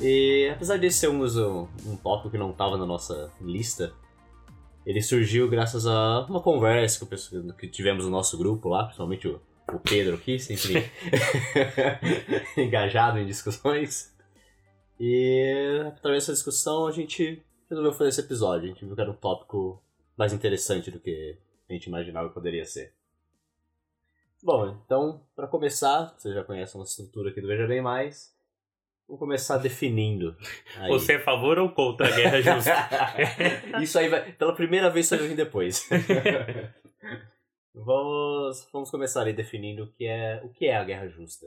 E apesar de sermos um, um tópico que não estava na nossa lista, ele surgiu graças a uma conversa que, que tivemos no nosso grupo lá, principalmente o, o Pedro aqui, sempre engajado em discussões. E através dessa discussão a gente resolveu fazer esse episódio. A gente viu que era um tópico mais interessante do que a gente imaginava que poderia ser. Bom, então, para começar, você já conhece a nossa estrutura aqui do Veja Bem Mais. Vamos começar definindo. Aí. Você é a favor ou contra a guerra justa? isso aí vai. Pela primeira vez isso vai vir depois. vamos, vamos começar aí definindo o que é, o que é a guerra justa.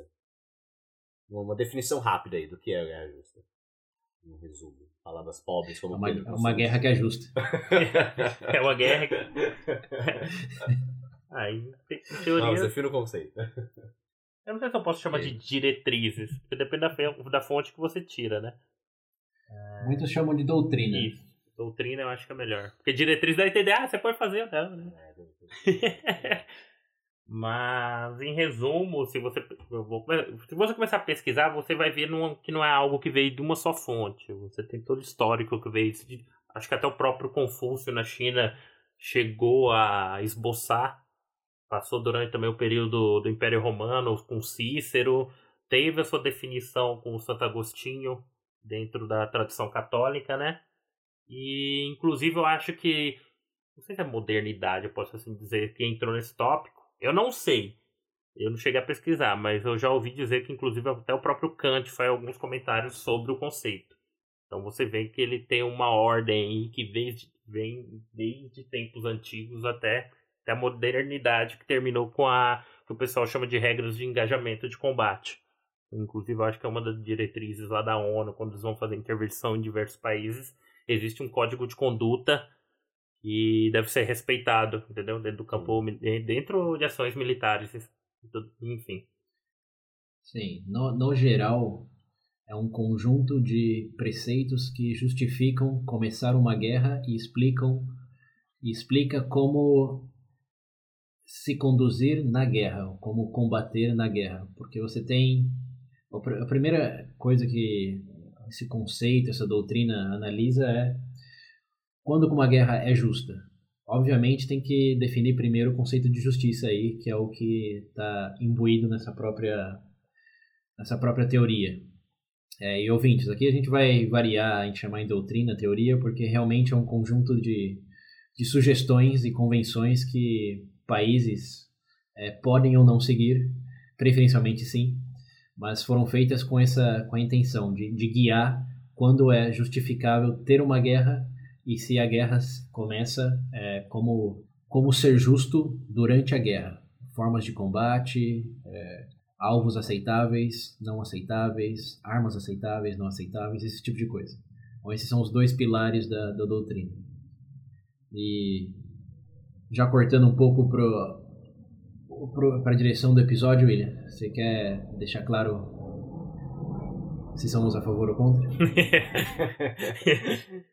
Uma definição rápida aí do que é a guerra justa. Um resumo. Palavras pobres como é uma, é uma guerra que é justa. é uma guerra que. Aí, teoria. Não, defina o conceito. Eu não sei se eu posso chamar de diretrizes, porque depende da, da fonte que você tira, né? É... Muitos chamam de doutrina. Isso. Doutrina eu acho que é melhor. Porque diretriz dá a entender, ah, você pode fazer né? É, Mas, em resumo, se você, vou, se você começar a pesquisar, você vai ver numa, que não é algo que veio de uma só fonte. Você tem todo o histórico que veio. Acho que até o próprio Confúcio na China chegou a esboçar Passou durante também o período do Império Romano com Cícero, teve a sua definição com Santo Agostinho dentro da tradição católica, né? E inclusive eu acho que não sei se é modernidade, eu posso assim dizer, que entrou nesse tópico. Eu não sei. Eu não cheguei a pesquisar, mas eu já ouvi dizer que inclusive até o próprio Kant faz alguns comentários sobre o conceito. Então você vê que ele tem uma ordem aí que vem, vem desde tempos antigos até da modernidade que terminou com a que o pessoal chama de regras de engajamento de combate. Inclusive, eu acho que é uma das diretrizes lá da ONU, quando eles vão fazer intervenção em diversos países, existe um código de conduta que deve ser respeitado, entendeu? Dentro do campo, dentro de ações militares, enfim. Sim, no, no geral, é um conjunto de preceitos que justificam começar uma guerra e explicam e explica como se conduzir na guerra, como combater na guerra, porque você tem a primeira coisa que esse conceito, essa doutrina analisa é quando uma guerra é justa. Obviamente tem que definir primeiro o conceito de justiça aí, que é o que está imbuído nessa própria nessa própria teoria. É, e ouvintes, aqui a gente vai variar em chamar em doutrina, teoria, porque realmente é um conjunto de, de sugestões e convenções que países é, podem ou não seguir, preferencialmente sim, mas foram feitas com essa com a intenção de, de guiar quando é justificável ter uma guerra e se a guerra começa é, como como ser justo durante a guerra, formas de combate, é, alvos aceitáveis, não aceitáveis, armas aceitáveis, não aceitáveis, esse tipo de coisa. Então, esses são os dois pilares da, da doutrina. E já cortando um pouco para a direção do episódio, William, você quer deixar claro se somos a favor ou contra?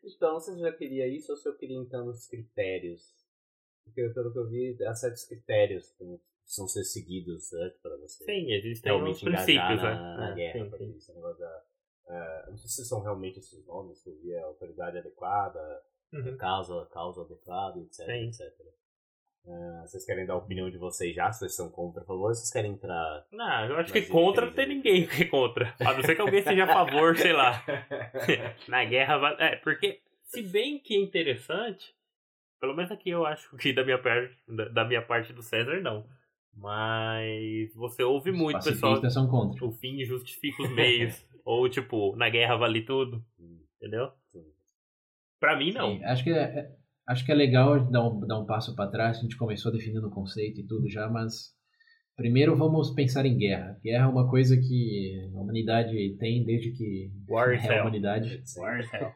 então, você já queria isso ou se eu queria então os critérios? Porque pelo que eu vi, há certos critérios que precisam ser seguidos né, para você. Sim, existem alguns princípios, na, né? Na guerra, sim, sim. Esse negócio da, uh, não sei se são realmente esses nomes, que eu vi, a autoridade adequada, uhum. causa, causa adequada, etc, sim. etc. Uh, vocês querem dar a opinião de vocês já? Se vocês são contra, por favor, vocês querem entrar. Não, eu acho que contra não tem ninguém que é contra. A não ser que alguém seja a favor, sei lá. Na guerra. É, porque, se bem que é interessante, pelo menos aqui eu acho que da minha parte, da minha parte do César, não. Mas você ouve os muito, pessoal. São contra. O fim justifica os meios. ou, tipo, na guerra vale tudo. Entendeu? Pra mim, não. Sim, acho que é, é Acho que é legal dar um, dar um passo para trás. A gente começou definindo o conceito e tudo já, mas Primeiro vamos pensar em guerra. Guerra é uma coisa que a humanidade tem desde que War is é a humanidade. War hell.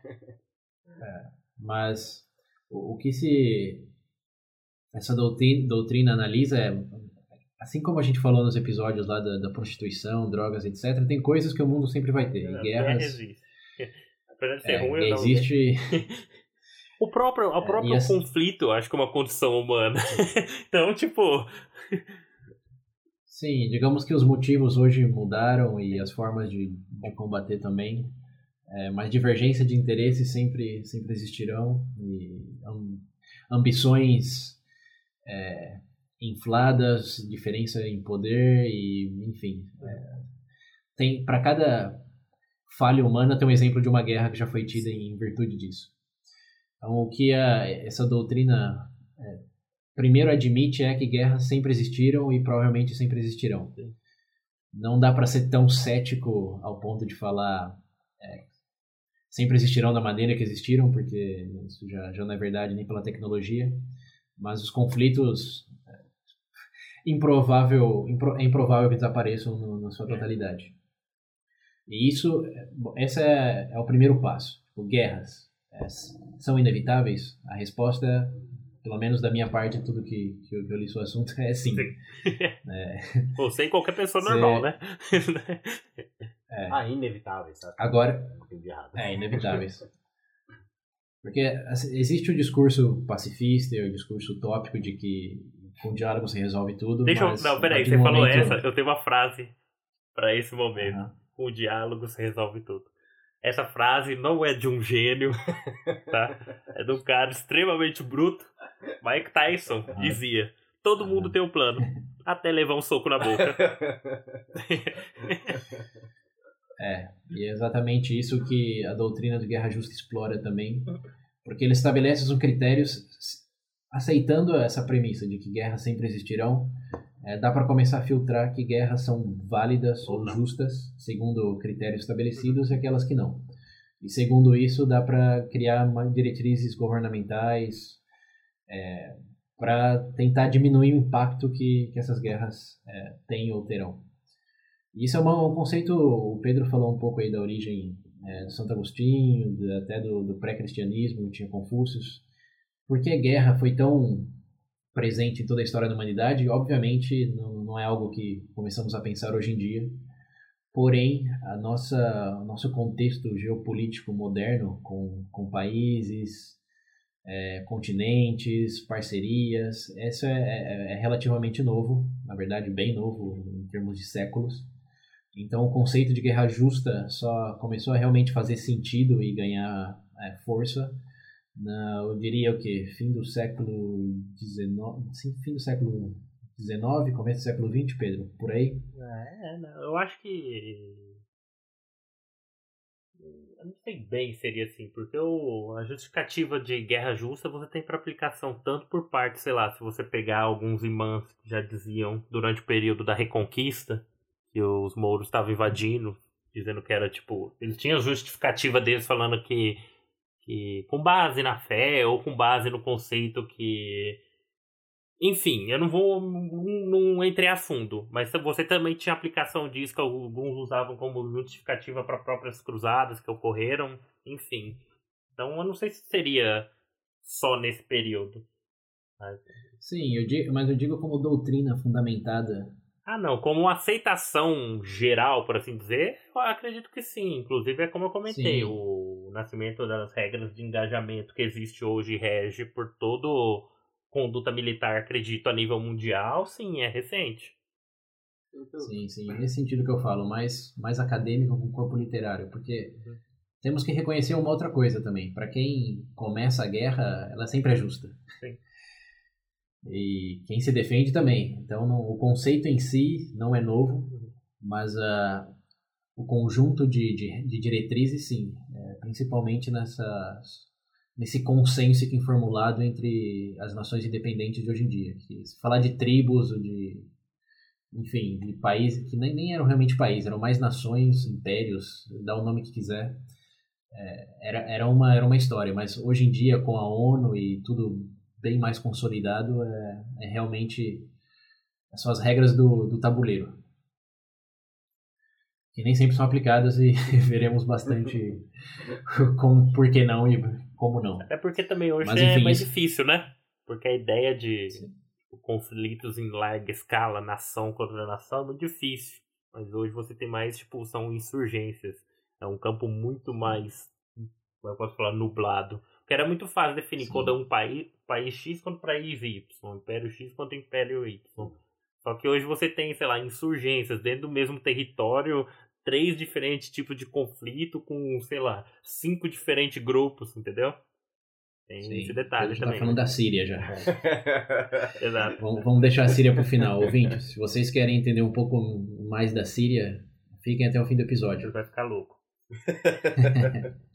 Mas o, o que se essa doutrina, doutrina analisa é assim como a gente falou nos episódios lá da, da prostituição, drogas, etc. Tem coisas que o mundo sempre vai ter. E A guerras guerra existe. Apesar de ser é, ruim, não. existe. O próprio, o próprio e assim- conflito, acho que é uma condição humana. então, tipo, Sim, digamos que os motivos hoje mudaram e as formas de, de combater também, é, mas divergência de interesses sempre, sempre existirão e am- ambições é, infladas, diferença em poder e, enfim, é, tem para cada falha humana tem um exemplo de uma guerra que já foi tida em virtude disso. Então, o que a, essa doutrina é, primeiro admite é que guerras sempre existiram e provavelmente sempre existirão. Não dá para ser tão cético ao ponto de falar é, sempre existirão da maneira que existiram, porque isso já, já não é verdade nem pela tecnologia. Mas os conflitos é, improvável, impro- é improvável que desapareçam no- na sua totalidade. E isso, é, esse é, é o primeiro passo. Tipo, guerras é, são inevitáveis? A resposta, pelo menos da minha parte, tudo que, que, eu, que eu li sobre o assunto, é sim. Sim. É, você e qualquer pessoa Cê- normal, né? é. Ah, inevitável, sabe? Agora, Não. É, inevitáveis. Porque assim, existe o discurso pacifista e o discurso utópico de que com diálogo se resolve tudo. Deixa eu. mas Não, a peraí, você do falou momento- essa, eu tenho uma frase pra esse momento. Aham. Com o diálogo se resolve tudo. Essa frase não é de um gênio, tá? É de um cara extremamente bruto. Mike Tyson Aham. dizia: Todo mundo tem um plano, até levar um soco na boca. É, e é exatamente isso que a doutrina de guerra justa explora também, porque ele estabelece os critérios aceitando essa premissa de que guerras sempre existirão. É, dá para começar a filtrar que guerras são válidas Ou justas, segundo critérios estabelecidos, e aquelas que não. E segundo isso, dá para criar diretrizes governamentais para tentar diminuir o impacto que, que essas guerras é, têm ou terão. E Isso é uma- um conceito, o Pedro falou um pouco aí da origem é, do Santo Agostinho, da- até do, do pré-cristianismo, tinha Confúcio. Por que a guerra foi tão presente em toda a história da humanidade? Obviamente não, não é algo que começamos a pensar hoje em dia, porém a nossa, nosso contexto geopolítico moderno, com, com países, é, continentes, parcerias, isso é, é- é relativamente novo, na verdade bem novo em termos de séculos. Então o conceito de guerra justa só começou a realmente fazer sentido e ganhar é, força na, eu diria o que fim do século XIX, fim do século XIX, começo do século XX, Pedro, por aí. É, não, eu acho que. Eu não sei bem se seria assim, porque o, a justificativa de guerra justa você tem para aplicação tanto por parte, sei lá, se você pegar alguns imãs que já diziam durante o período da Reconquista, que os mouros estavam invadindo, dizendo que era tipo. Eles tinham justificativa deles falando que, que com base na fé ou com base no conceito que enfim, eu não vou. Não, entrei a fundo, mas você também tinha aplicação disso que alguns usavam como justificativa para próprias cruzadas que ocorreram, enfim. Então eu não sei se seria só nesse período. Mas- Sim, eu digo, mas eu digo como doutrina fundamentada. Ah, não, como aceitação geral, por assim dizer, eu acredito que sim. Inclusive é como eu comentei, Sim. o nascimento das regras de engajamento que existe hoje e rege por todo conduta militar, acredito, a nível mundial, sim, é recente. Sim, sim, nesse sentido que eu falo, mais, mais acadêmico com o corpo literário, porque Uhum. temos que reconhecer uma outra coisa também. Para quem começa a guerra, ela sempre é justa. Sim. E quem se defende também. Então, não- o conceito em si não é novo, mas ah, o conjunto de, de, de diretrizes, sim, é, principalmente nessas, nesse consenso que tem formulado entre as nações independentes de hoje em dia. Que, se falar de tribos, ou de enfim, de países que nem, nem eram realmente países, eram mais nações, impérios, dá o nome que quiser. É, era, era, uma, era uma história, mas hoje em dia, com a ONU e tudo bem mais consolidado, é, é realmente são as regras do, do tabuleiro. Que nem sempre são aplicadas e veremos bastante como, por que não e como não. Até porque também hoje Mas, é mais isso... difícil, né? Porque a ideia de tipo, conflitos em larga escala, nação contra nação, é muito difícil. Mas hoje você tem mais, tipo, são insurgências. É um campo muito mais, como eu posso falar, nublado. Porque era muito fácil definir Sim. quando é um país, país X contra país Y, Império X contra Império Y. Só que hoje você tem, sei lá, insurgências dentro do mesmo território, três diferentes tipos de conflito com, sei lá, cinco diferentes grupos, entendeu? Tem Sim, esse detalhe a gente tá também. tá falando da Síria já. Exato. Vamos, vamos deixar a Síria pro final, ouvintes. Se vocês querem entender um pouco mais da Síria, fiquem até o fim do episódio. Vai ficar louco.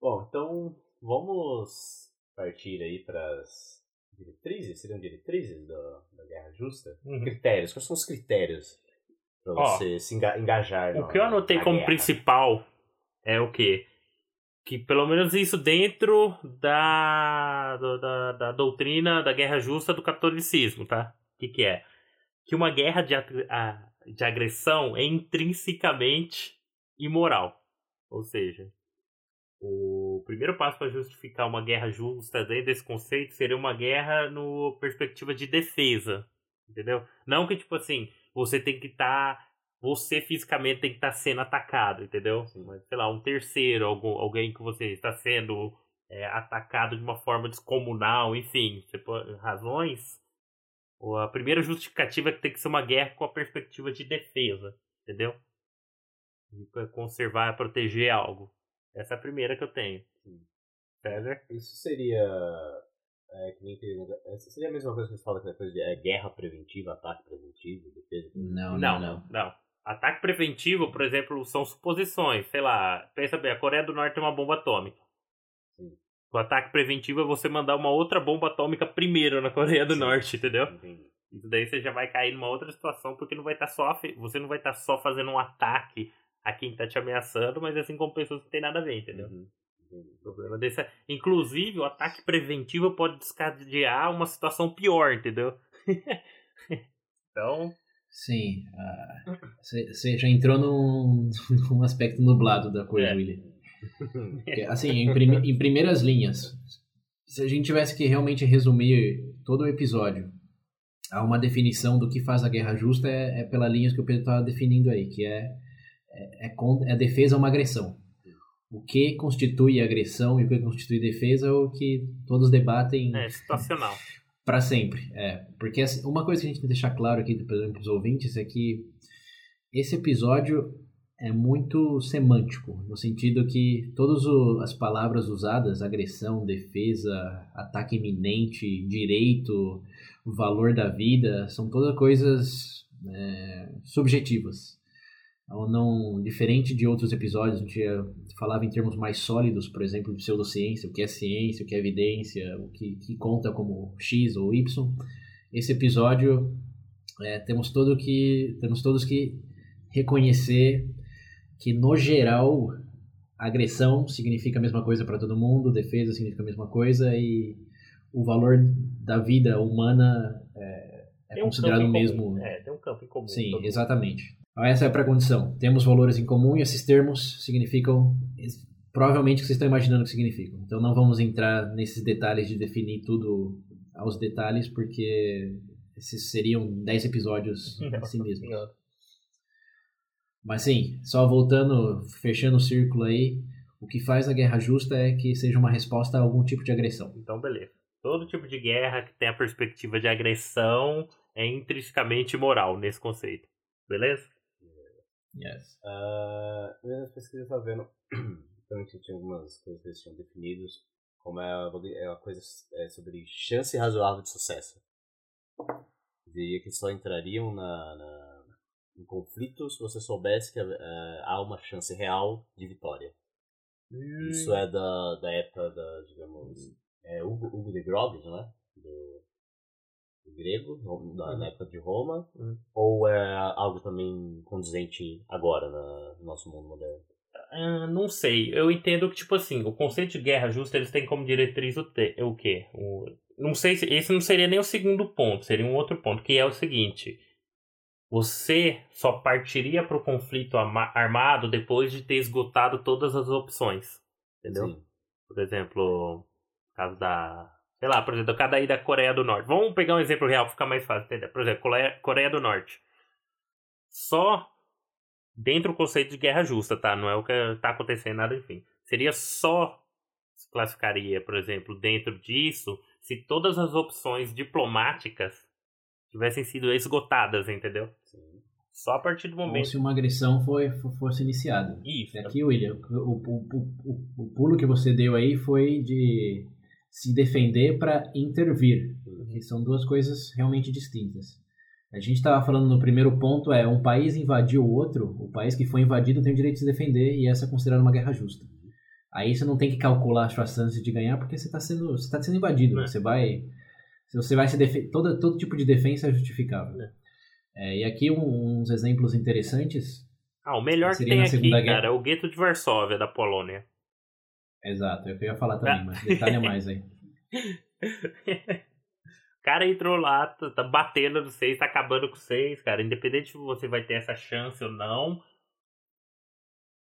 Bom, então vamos partir aí para as diretrizes, seriam diretrizes da, da Guerra Justa? Uhum. Critérios, quais são os critérios para você se engajar? O que eu anotei como guerra? principal é o quê? Que pelo menos isso dentro da, da, da doutrina da guerra justa do catolicismo, tá? O que, que é? Que uma guerra de, de agressão é intrinsecamente imoral. Ou seja, o primeiro passo para justificar uma guerra justa dentro desse conceito seria uma guerra no perspectiva de defesa, entendeu? Não que tipo assim, você tem que estar tá, você fisicamente tem que estar tá sendo atacado, entendeu? Mas, sei lá, um terceiro, algum, alguém que você está sendo é, atacado de uma forma descomunal, enfim, pode, razões. A primeira justificativa é que tem que ser uma guerra com a perspectiva de defesa, entendeu? De conservar, proteger algo. Essa é a primeira que eu tenho. César? Isso seria. É, que nem Essa seria a mesma coisa que você fala que é coisa de é, guerra preventiva, ataque preventivo, defesa preventiva? Não, não, não, não. Ataque preventivo, por exemplo, são suposições. Sei lá, pensa bem, a Coreia do Norte tem uma bomba atômica. Sim. O ataque preventivo é você mandar uma outra bomba atômica primeiro na Coreia do Sim. Norte, entendeu? Entendi. Isso daí você já vai cair numa outra situação, porque não vai estar tá só. Você não vai estar tá só fazendo um ataque a quem tá te ameaçando, mas assim como pessoas que não tem nada a ver, entendeu? Uhum. O problema desse é, inclusive, o ataque preventivo pode descadear uma situação pior, entendeu? então. Sim. Você uh, já entrou num, num aspecto nublado da coisa, é. William. assim, em, em primeiras linhas, se a gente tivesse que realmente resumir todo o episódio a uma definição do que faz a guerra justa, é, é pela linha que o Pedro estava definindo aí, que é é, é, é a defesa é uma agressão. O que constitui agressão e o que constitui defesa é o que todos debatem. É situacional. para sempre. É, porque uma coisa que a gente tem que deixar claro aqui para os ouvintes é que esse episódio é muito semântico, no sentido que todas as palavras usadas, agressão, defesa, ataque iminente, direito, valor da vida, são todas coisas é, subjetivas. Então, não, diferente de outros episódios, gente falava em termos mais sólidos, por exemplo, de pseudociência, o que é ciência, o que é evidência, o que, que conta como X ou Y. Esse episódio, é, temos, todo que, temos todos que reconhecer que, no geral, agressão significa a mesma coisa para todo mundo, defesa significa a mesma coisa e o valor da vida humana é, é considerado o mesmo. É, tem um campo em comum. Sim, exatamente. Então, essa é a pré-condição. Temos valores em comum e esses termos significam provavelmente o que vocês estão imaginando que significam. Então não vamos entrar nesses detalhes de definir tudo aos detalhes, porque esses seriam 10 episódios assim mesmo. Mas sim, só voltando, fechando o círculo aí, o que faz a guerra justa é que seja uma resposta a algum tipo de agressão. Então, beleza. Todo tipo de guerra que tem a perspectiva de agressão é intrinsecamente moral nesse conceito. Beleza? Yes. Uh, nas pesquisas eu estava vendo, também tinha algumas coisas que eles tinham definidos, como é a, é coisa é sobre chance razoável de sucesso. Diria que só entrariam na, na, em conflito se você soubesse que uh, há uma chance real de vitória. Hum. Isso é da, da época da, digamos, hum. é Hugo, Hugo de Groves, não é? Do, grego, na, uhum. época de Roma, uhum. ou é algo também condizente agora na, no nosso mundo moderno? Uh, não sei. Eu entendo que, tipo assim, o conceito de guerra justa eles têm como diretriz o, te, o quê? O, não sei se esse não seria nem o segundo ponto, seria um outro ponto, que é o seguinte: você só partiria para o conflito armado depois de ter esgotado todas as opções, entendeu? Sim. Por exemplo, caso da, sei lá, por exemplo, cada aí da Coreia do Norte. Vamos pegar um exemplo real para ficar mais fácil, entender? Por exemplo, Coreia, Coreia do Norte. Só dentro do conceito de guerra justa, tá? Não é o que está acontecendo nada, enfim. Seria só se classificaria, por exemplo, dentro disso se todas as opções diplomáticas tivessem sido esgotadas, entendeu? Sim. Só a partir do momento. Ou se uma agressão foi, fosse iniciada. Isso. Aqui, William, o, o, o, o pulo que você deu aí foi de se defender para intervir, que são duas coisas realmente distintas. A gente estava falando no primeiro ponto é um país invadiu o outro, o país que foi invadido tem o direito de se defender e essa é considerada uma guerra justa. Aí você não tem que calcular as suas chances de ganhar porque você está sendo, você tá sendo invadido. É. Você vai, você vai se defender. Todo, todo tipo de defesa é justificável. É. É, e aqui um, uns exemplos interessantes. Ah, o melhor que tem aqui, Guerra. cara, é o gueto de Varsóvia da Polônia. Exato, é eu ia falar também, mas detalhe mais aí. O cara entrou lá, tá, tá batendo no seis, tá acabando com seis, cara. Independente se você vai ter essa chance ou não,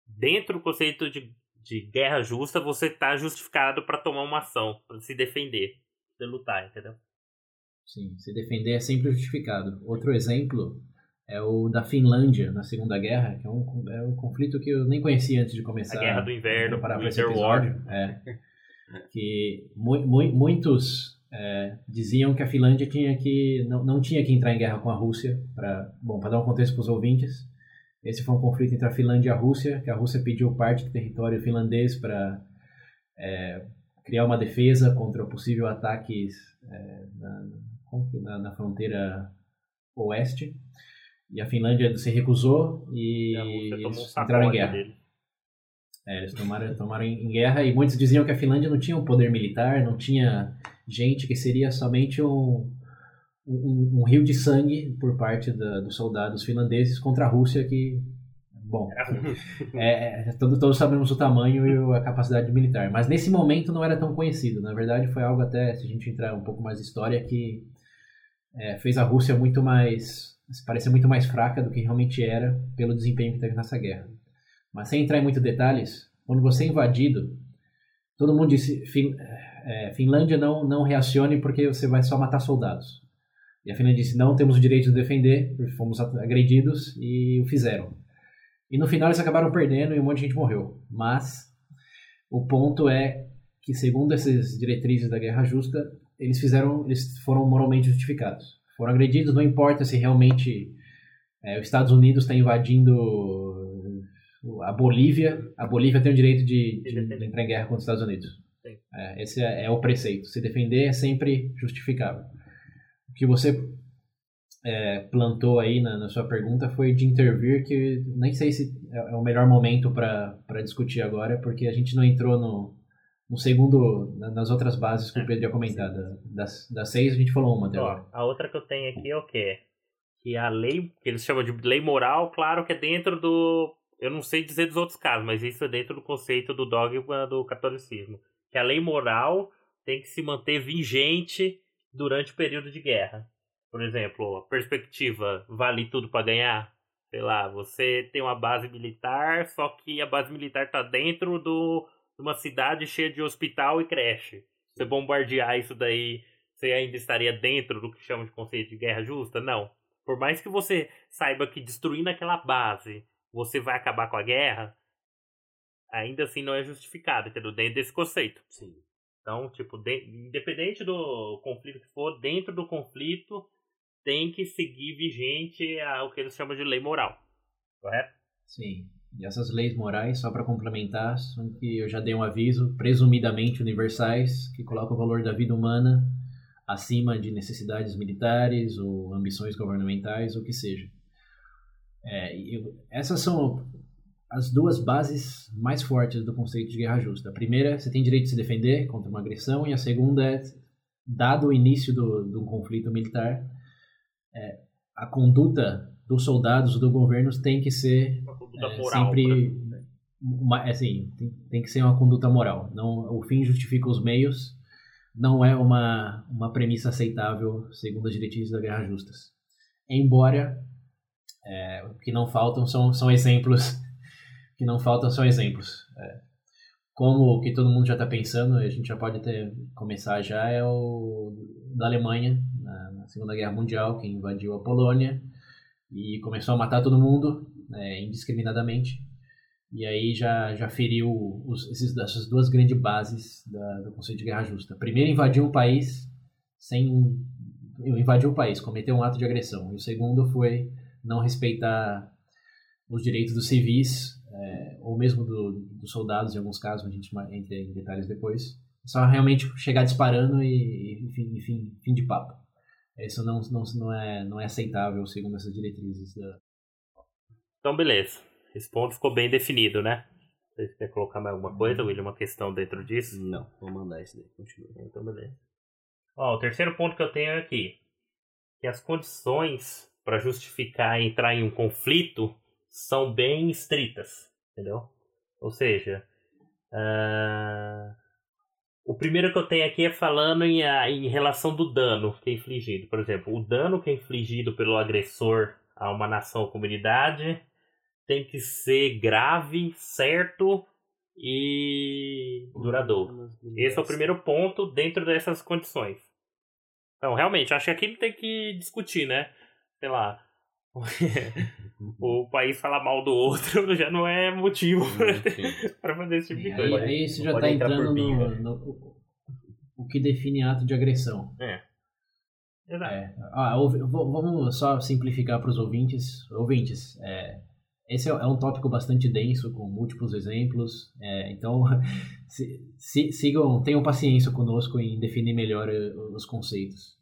dentro do conceito de de guerra justa, você tá justificado para tomar uma ação, para se defender, pra lutar, entendeu? Sim, se defender é sempre justificado. Outro exemplo é o da Finlândia na Segunda Guerra, que é um, é um conflito que eu nem conhecia antes de começar. A Guerra do Inverno, para Winter War. É, que mu mu muitos é, diziam que a Finlândia tinha que não, não tinha que entrar em guerra com a Rússia para bom para dar um contexto para os ouvintes esse foi um conflito entre a Finlândia e a Rússia, que a Rússia pediu parte do território finlandês para é, criar uma defesa contra possível ataques é, na, na, na, fronteira oeste. E a Finlândia se recusou e, e eles entraram em guerra. É, eles tomaram, tomaram em guerra e muitos diziam que a Finlândia não tinha um poder militar, não tinha gente, que seria somente um, um, um, rio de sangue por parte da, dos soldados finlandeses contra a Rússia que bom é, é todos, todos sabemos o tamanho e a capacidade militar mas nesse momento não era tão conhecido. Na verdade foi algo até se a gente entrar um pouco mais em história que é, fez a Rússia muito mais parecer muito mais fraca do que realmente era pelo desempenho que teve nessa guerra mas sem entrar em muitos detalhes quando você é invadido todo mundo disse fin, é, Finlândia não não reacione porque você vai só matar soldados e a Finlândia disse: não temos o direito de defender, fomos agredidos e o fizeram. E no final eles acabaram perdendo e um monte de gente morreu. Mas o ponto é que, segundo essas diretrizes da guerra justa, eles fizeram, eles foram moralmente justificados. Foram agredidos, não importa se realmente é, os Estados Unidos está invadindo a Bolívia, a Bolívia tem o direito de, de entrar em guerra contra os Estados Unidos. É, esse é, é o preceito. Se defender é sempre justificável que você é, plantou aí na, na, sua pergunta foi de intervir, que nem sei se é, é o melhor momento para discutir agora, porque a gente não entrou no, no segundo, nas outras bases que o Pedro ia comentar. das, das seis, a gente falou uma até agora. A outra que eu tenho aqui é o quê? Que a lei, que eles chamam de lei moral, claro que é dentro do. Eu não sei dizer dos outros casos, mas isso é dentro do conceito do dogma do catolicismo. Que a lei moral tem que se manter vigente durante o período de guerra. Por exemplo, a perspectiva vale tudo para ganhar. Sei lá, você tem uma base militar, só que a base militar está dentro do, de uma cidade cheia de hospital e creche. Você bombardear isso daí, você ainda estaria dentro do que chama de conceito de guerra justa? Não. Por mais que você saiba que destruindo aquela base você vai acabar com a guerra, ainda assim não é justificado, entendeu? Dentro desse conceito. Sim. Então, tipo, de, independente do conflito que for, dentro do conflito tem que seguir vigente a, o que eles chamam de lei moral. Correto? Sim. E essas leis morais, só para complementar, são que eu já dei um aviso, presumidamente universais, que colocam o valor da vida humana acima de necessidades militares ou ambições governamentais, ou que seja. É, essas são as duas bases mais fortes do conceito de guerra justa. A primeira, você tem direito de se defender contra uma agressão, e a segunda é, dado o início do, do conflito militar, é, a conduta dos soldados do governo tem que ser é, moral, sempre uma, assim, tem, tem, que ser uma conduta moral. Não, o fim justifica os meios. não é uma, uma premissa aceitável segundo as diretrizes da Guerra Justas. Embora é, o que não faltam são, são exemplos que não faltam são exemplos. É, como o que todo mundo já está pensando, a gente já pode ter, começar já, é o da Alemanha, na, na, Segunda Guerra Mundial, que invadiu a Polônia e começou a matar todo mundo é, indiscriminadamente. E aí já, já feriu os, esses, essas duas grandes bases da, do conceito de guerra justa. Primeiro, invadiu um país sem. invadiu o país, cometeu um ato de agressão. E o segundo foi não respeitar os direitos dos civis é, ou mesmo do, dos soldados, em alguns casos, a gente entra em detalhes depois. Só realmente chegar disparando e, enfim, enfim fim de papo. Isso não, não, não, é, não é aceitável segundo essas diretrizes. Da... Então, beleza. Esse ponto ficou bem definido, né? Você quer colocar mais alguma coisa, William? Uma questão dentro disso? Não, vou mandar isso daí. Continua. Então, beleza. Ó, o terceiro ponto que eu tenho é aqui. Que as condições para justificar entrar em um conflito são bem estritas, entendeu? Ou seja, uh, o primeiro que eu tenho aqui é falando em, em relação do dano que é infligido. Por exemplo, o dano que é infligido pelo agressor a uma nação ou comunidade tem que ser grave, certo e duradouro. Esse é o primeiro ponto dentro dessas condições. Então, realmente, acho que aqui tem que discutir, né? Sei lá, o país falar mal do outro já não é motivo para fazer esse tipo de coisa. Aí, aí você já está entrando no, no, o que define ato de agressão. É. Exato. É. Ah, vamos só simplificar para os ouvintes. Ouvintes, é, esse é, um tópico bastante denso, com múltiplos exemplos. É, então, se, se, sigam, tenham paciência conosco em definir melhor eh, os conceitos.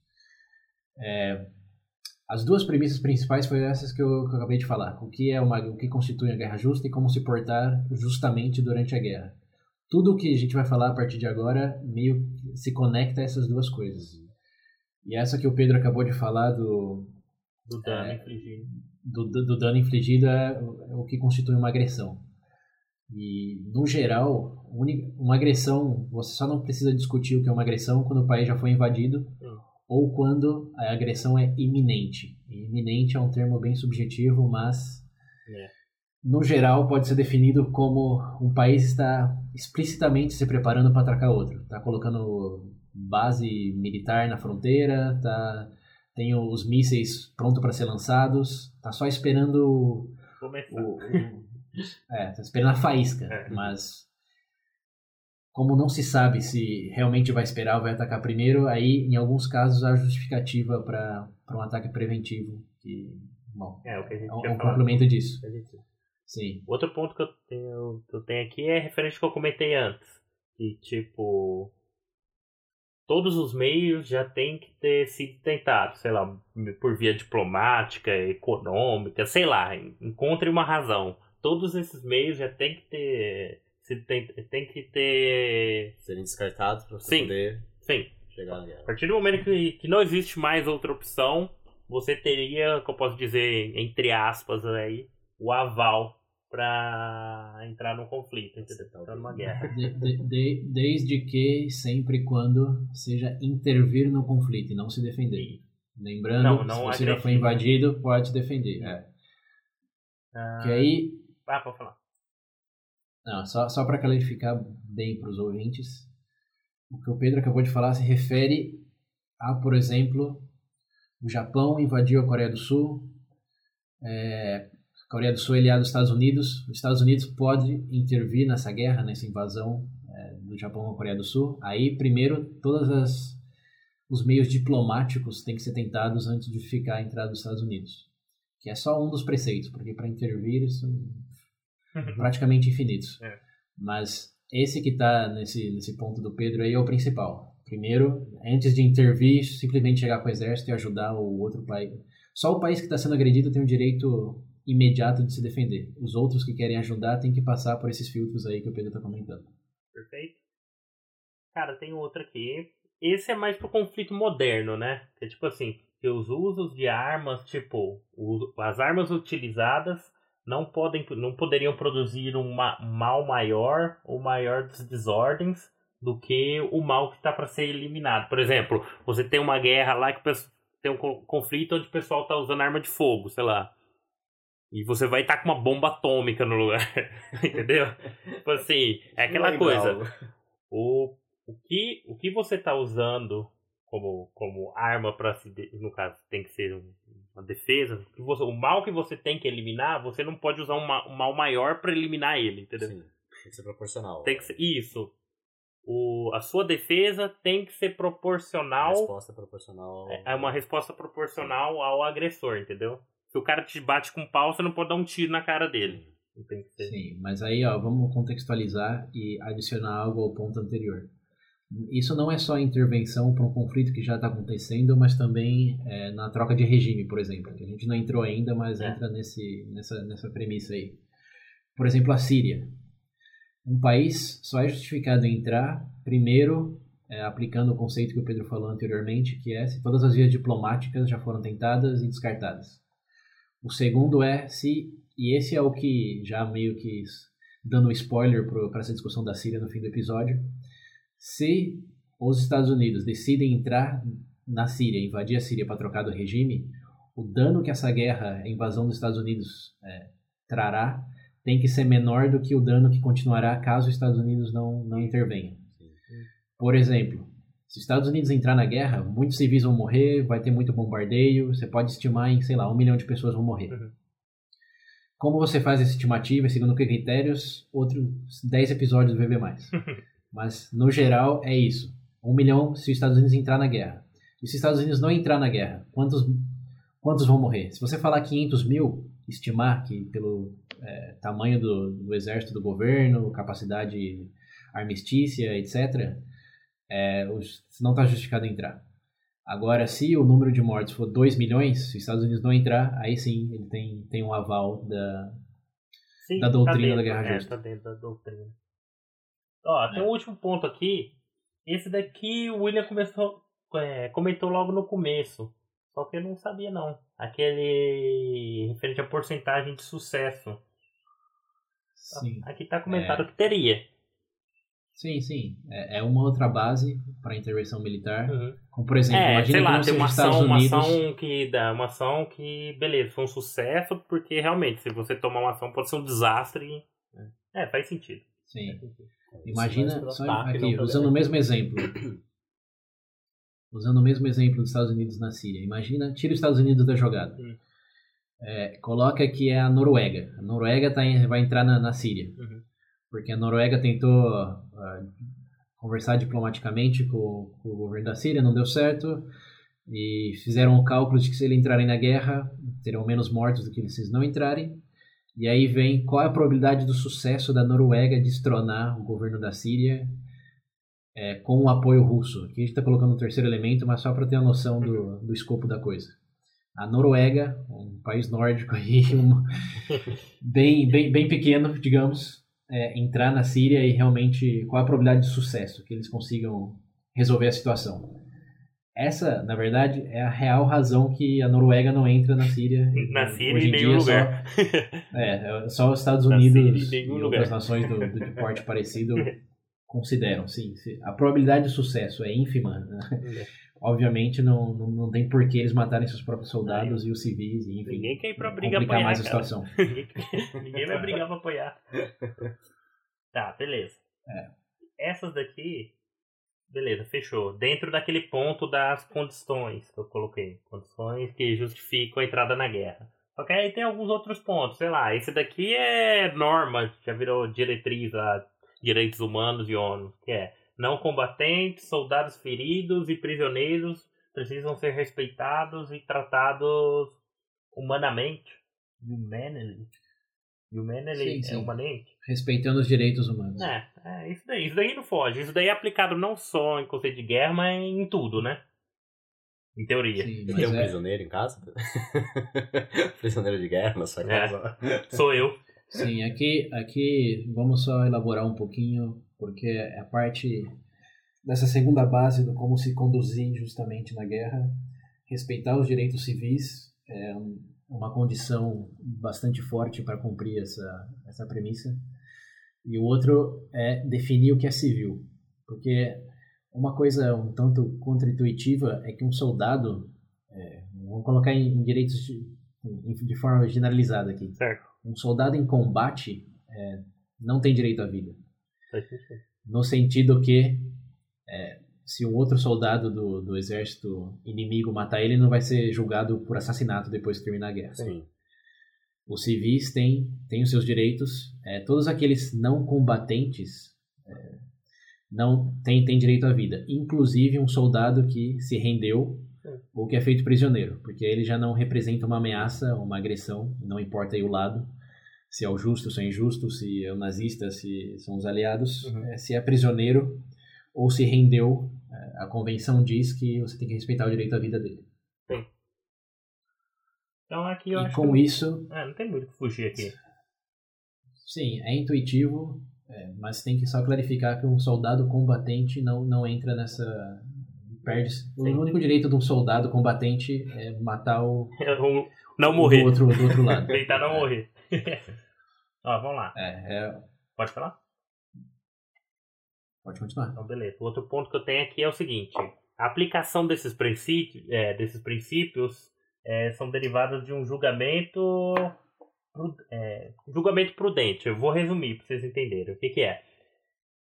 É, as duas premissas principais foram essas que eu, que eu, acabei de falar. O que é uma, o que constitui a guerra justa e como se portar justamente durante a guerra. Tudo o que a gente vai falar a partir de agora meio se conecta a essas duas coisas. E essa que o Pedro acabou de falar do do dano é, infligido, do, do, dano infligido é, é o que constitui uma agressão. E, no geral, uma agressão, você só não precisa discutir o que é uma agressão quando o país já foi invadido ou quando a agressão é iminente. Iminente é um termo bem subjetivo, mas é. no geral pode ser definido como um país está explicitamente se preparando para atacar outro. Está colocando base militar na fronteira, tá, tem os mísseis prontos para ser lançados, está só esperando Começar. o, o é, tá esperando a faísca, é. mas como não se sabe se realmente vai esperar ou vai atacar primeiro, aí em alguns casos há justificativa para um ataque preventivo. Que, bom, é, o que a gente é um, um complemento disso. Sim. Outro ponto que eu tenho, que eu tenho aqui é referente ao que eu comentei antes. Que, tipo, todos os meios já têm que ter sido tentados, sei lá, por via diplomática, econômica, sei lá, encontre uma razão. Todos esses meios já têm que ter tem, tem que ter. Serem descartados para você sim, poder sim. chegar na guerra. A partir do momento que, que não existe mais outra opção, você teria, que eu posso dizer, entre aspas, aí, o aval para entrar num conflito, entendeu? Entrar numa guerra. De, de, de, desde que, sempre quando, seja intervir no conflito e não se defender. Lembrando, não, não se você já foi invadido, pode defender. É. Ah, que aí. Ah, pode falar. Não, só, só para clarificar bem para os ouvintes, o que o Pedro acabou de falar se refere a, por exemplo, o Japão invadiu a Coreia do Sul, é, a Coreia do Sul é aliada dos Estados Unidos, os Estados Unidos pode intervir nessa guerra, nessa invasão é, do Japão à Coreia do Sul. Aí, primeiro, todos os meios diplomáticos têm que ser tentados antes de ficar a entrada dos Estados Unidos, que é só um dos preceitos, porque para intervir isso praticamente infinitos. É. Mas esse que está nesse, nesse ponto do Pedro aí é o principal. Primeiro, antes de intervir, simplesmente chegar com o exército e ajudar o outro país. Só o país que está sendo agredido tem o direito imediato de se defender. Os outros que querem ajudar têm que passar por esses filtros aí que o Pedro está comentando. Perfeito. Cara, tem outro aqui. Esse é mais pro conflito moderno, né? Que é tipo assim, que os usos de armas, tipo, as armas utilizadas não, podem, não poderiam produzir um mal maior ou maior das desordens do que o mal que está para ser eliminado. Por exemplo, você tem uma guerra lá que tem um conflito onde o pessoal está usando arma de fogo, sei lá. E você vai estar tá com uma bomba atômica no lugar. Entendeu? tipo assim, é aquela Legal. coisa. O, o, que, o que você está usando como, como arma para se. No caso, tem que ser uma defesa. Que você, o mal que você tem que eliminar, você não pode usar um, um mal maior para eliminar ele, entendeu? Sim, tem que ser proporcional. Tem que ser, isso. O, a sua defesa tem que ser proporcional. Resposta proporcional. É, é uma resposta proporcional ao agressor, entendeu? Se o cara te bate com pau, você não pode dar um tiro na cara dele. Sim, mas aí ó, vamos contextualizar e adicionar algo ao ponto anterior. Isso não é só intervenção para um conflito que já está acontecendo, mas também é, na troca de regime, por exemplo. A gente não entrou ainda, mas é. entra nesse, nessa, nessa premissa aí. Por exemplo, a Síria. Um país só é justificado entrar, primeiro, é, aplicando o conceito que o Pedro falou anteriormente, que é se todas as vias diplomáticas já foram tentadas e descartadas. O segundo é se, e esse é o que já meio que dando spoiler para essa discussão da Síria no fim do episódio, se os Estados Unidos decidem entrar na Síria, invadir a Síria para trocar do regime, o dano que essa guerra, a invasão dos Estados Unidos é, trará, tem que ser menor do que o dano que continuará caso os Estados Unidos não, não intervenham. Por exemplo, se os Estados Unidos entrar na guerra, muitos civis vão morrer, vai ter muito bombardeio, você pode estimar em, sei lá, um milhão de pessoas vão morrer. Uhum. Como você faz essa estimativa, segundo que critérios, outros 10 episódios do VB+. Mas, no geral, é isso. Um milhão se os Estados Unidos entrar na guerra. E se os Estados Unidos não entrar na guerra, quantos, quantos vão morrer? Se você falar 500 mil, estimar que pelo é, tamanho do, do, exército do governo, capacidade armistícia, etc., é, não está justificado entrar. Agora, se o número de mortos for 2 milhões, se os Estados Unidos não entrar, aí sim ele tem, tem um aval da, sim, da doutrina tá dentro, da guerra é, justa. Tá dentro da doutrina. Ó, tem um último ponto aqui. Esse daqui o William começou, é, comentou logo no começo. Só que eu não sabia não. Aquele referente à porcentagem de sucesso. Sim. Aqui está comentado é... que teria. Sim, sim. É, é uma outra base para intervenção militar. Uhum. Como por exemplo, é, imagina sei lá, tem uma ação, uma ação que dá uma ação que beleza, foi um sucesso porque realmente se você tomar uma ação pode ser um desastre. É, faz sentido. Sim. Faz sentido. Imagina, só aqui, usando o mesmo exemplo. usando o mesmo exemplo dos Estados Unidos na Síria. Imagina, tira os Estados Unidos da jogada. Hum. É, coloca que é a Noruega. A Noruega tá vai entrar na, na Síria. Uhum. Porque a Noruega tentou uh, conversar diplomaticamente com, com, o governo da Síria, não deu certo. E fizeram o cálculo de que se eles entrarem na guerra, terão menos mortos do que se eles não entrarem. E aí vem qual é a probabilidade do sucesso da Noruega destronar o governo da Síria é, com o apoio russo. Aqui a gente está colocando um terceiro elemento, mas só para ter a noção do, do escopo da coisa. A Noruega, um país nórdico aí, um, bem, bem, bem pequeno, digamos, é, entrar na Síria e realmente qual é a probabilidade de sucesso, que eles consigam resolver a situação. Essa, na verdade, é a real razão que a Noruega não entra na Síria. Na Síria em nenhum lugar. Só, é, é, só os Estados Unidos e outras nações do, do, de porte parecido consideram, sim. A probabilidade de sucesso é ínfima. Né? É. Obviamente não, não, não tem por que eles matarem seus próprios soldados e os civis, e, enfim. Ninguém quer ir pra brigar apoiar, mais a situação. ninguém vai brigar pra apoiar. Tá, beleza. É. Essas daqui Beleza, fechou. Dentro daquele ponto das condições que eu coloquei. Condições que justificam a entrada na guerra. Só que aí tem alguns outros pontos, sei lá, esse daqui é norma, já virou diretriz a direitos humanos e ONU, que é não combatentes, soldados feridos e prisioneiros precisam ser respeitados e tratados humanamente. Humanely. Humanely sim, sim. é humanamente. Respeitando os direitos humanos. É, é, isso daí. Isso daí não foge. Isso daí é aplicado não só em conceito de guerra, mas em tudo, né? Em teoria. Sim, Tem um é... prisioneiro em casa? prisioneiro de guerra na sua casa? É, sou eu. Sim, aqui, aqui vamos só elaborar um pouquinho, porque é a parte dessa segunda base do como se conduzir justamente na guerra, respeitar os direitos civis, é uma condição bastante forte para cumprir essa, essa premissa. E o outro é definir o que é civil. Porque uma coisa um tanto contra-intuitiva é que um soldado, é, vamos colocar em, em direitos de, de, forma generalizada aqui, Certo. um soldado em combate é, não tem direito à vida. No sentido que é, se um outro soldado do, do exército inimigo matar ele, não vai ser julgado por assassinato depois que terminar a guerra. Sim. Os civis têm, têm os seus direitos, é, todos aqueles não combatentes é, não têm, têm direito à vida, inclusive um soldado que se rendeu ou que é feito prisioneiro, porque ele já não representa uma ameaça, uma agressão, não importa aí o lado, se é o justo, se é o injusto, se é o nazista, se são os aliados, Uhum. é, se é prisioneiro ou se rendeu, é, a convenção diz que você tem que respeitar o direito à vida dele. Então aqui eu e acho com que... isso, É, não tem muito o que fugir aqui. sim, é intuitivo, é, mas tem que só clarificar que um soldado combatente não, não entra nessa. Perde. O Sim. único direito de um soldado combatente é matar o Não morrer. do outro, do outro lado. Tentar não morrer. Ó, vamos lá. É, é, Pode falar? pode continuar. Então, beleza. O outro ponto que eu tenho aqui é o seguinte: a aplicação desses princípios, é, desses princípios é, são derivadas de um julgamento, é, julgamento prudente. Eu vou resumir para vocês entenderem. O que, que é?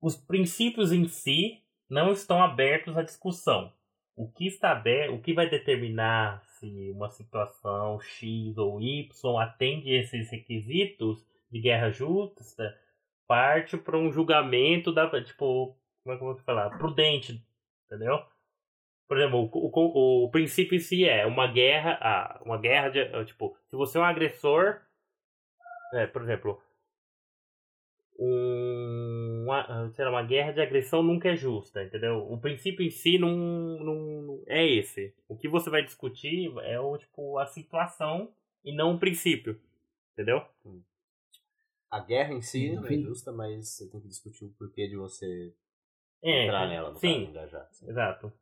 Os princípios em si não estão abertos à discussão. O que está aberto, o que vai determinar se uma situação X ou Y atende esses requisitos de guerra justa parte para um julgamento da tipo como é que eu vou falar? Prudente entendeu? Por exemplo o, o, o princípio em si é uma guerra ah, uma guerra de ah, tipo se você é um agressor é, por exemplo um, uma, sei lá, uma guerra de agressão nunca é justa entendeu o princípio em si não, não é esse o que você vai discutir é o tipo a situação e não o princípio entendeu A guerra em si Sim, não é justa, mas você tem que discutir o porquê de você é, entrar nela, no sim caso, engajar. Sim. Exato.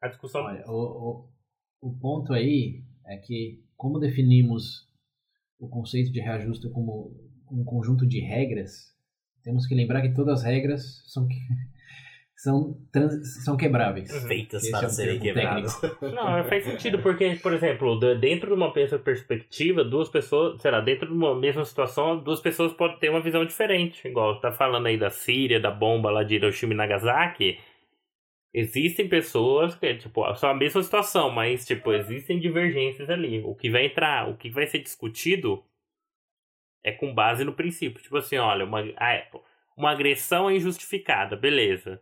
A discussão. Olha, o, o, o ponto aí é que, como definimos o conceito de reajuste como um conjunto de regras, temos que lembrar que todas as regras são, que- são, trans, são quebráveis. Feitas Esse para é um serem quebradas. Não, faz sentido, porque, por exemplo, de- dentro de uma mesma perspectiva, duas pessoas, sei lá, dentro de uma mesma situação, duas pessoas podem ter uma visão diferente. Igual tá falando aí da Síria, da bomba lá de Hiroshima e Nagasaki. Existem pessoas que, tipo, são a mesma situação, mas, tipo, existem divergências ali. O que vai entrar, o que vai ser discutido é com base no princípio. Tipo assim, olha, uma, ah, uma agressão é injustificada, beleza.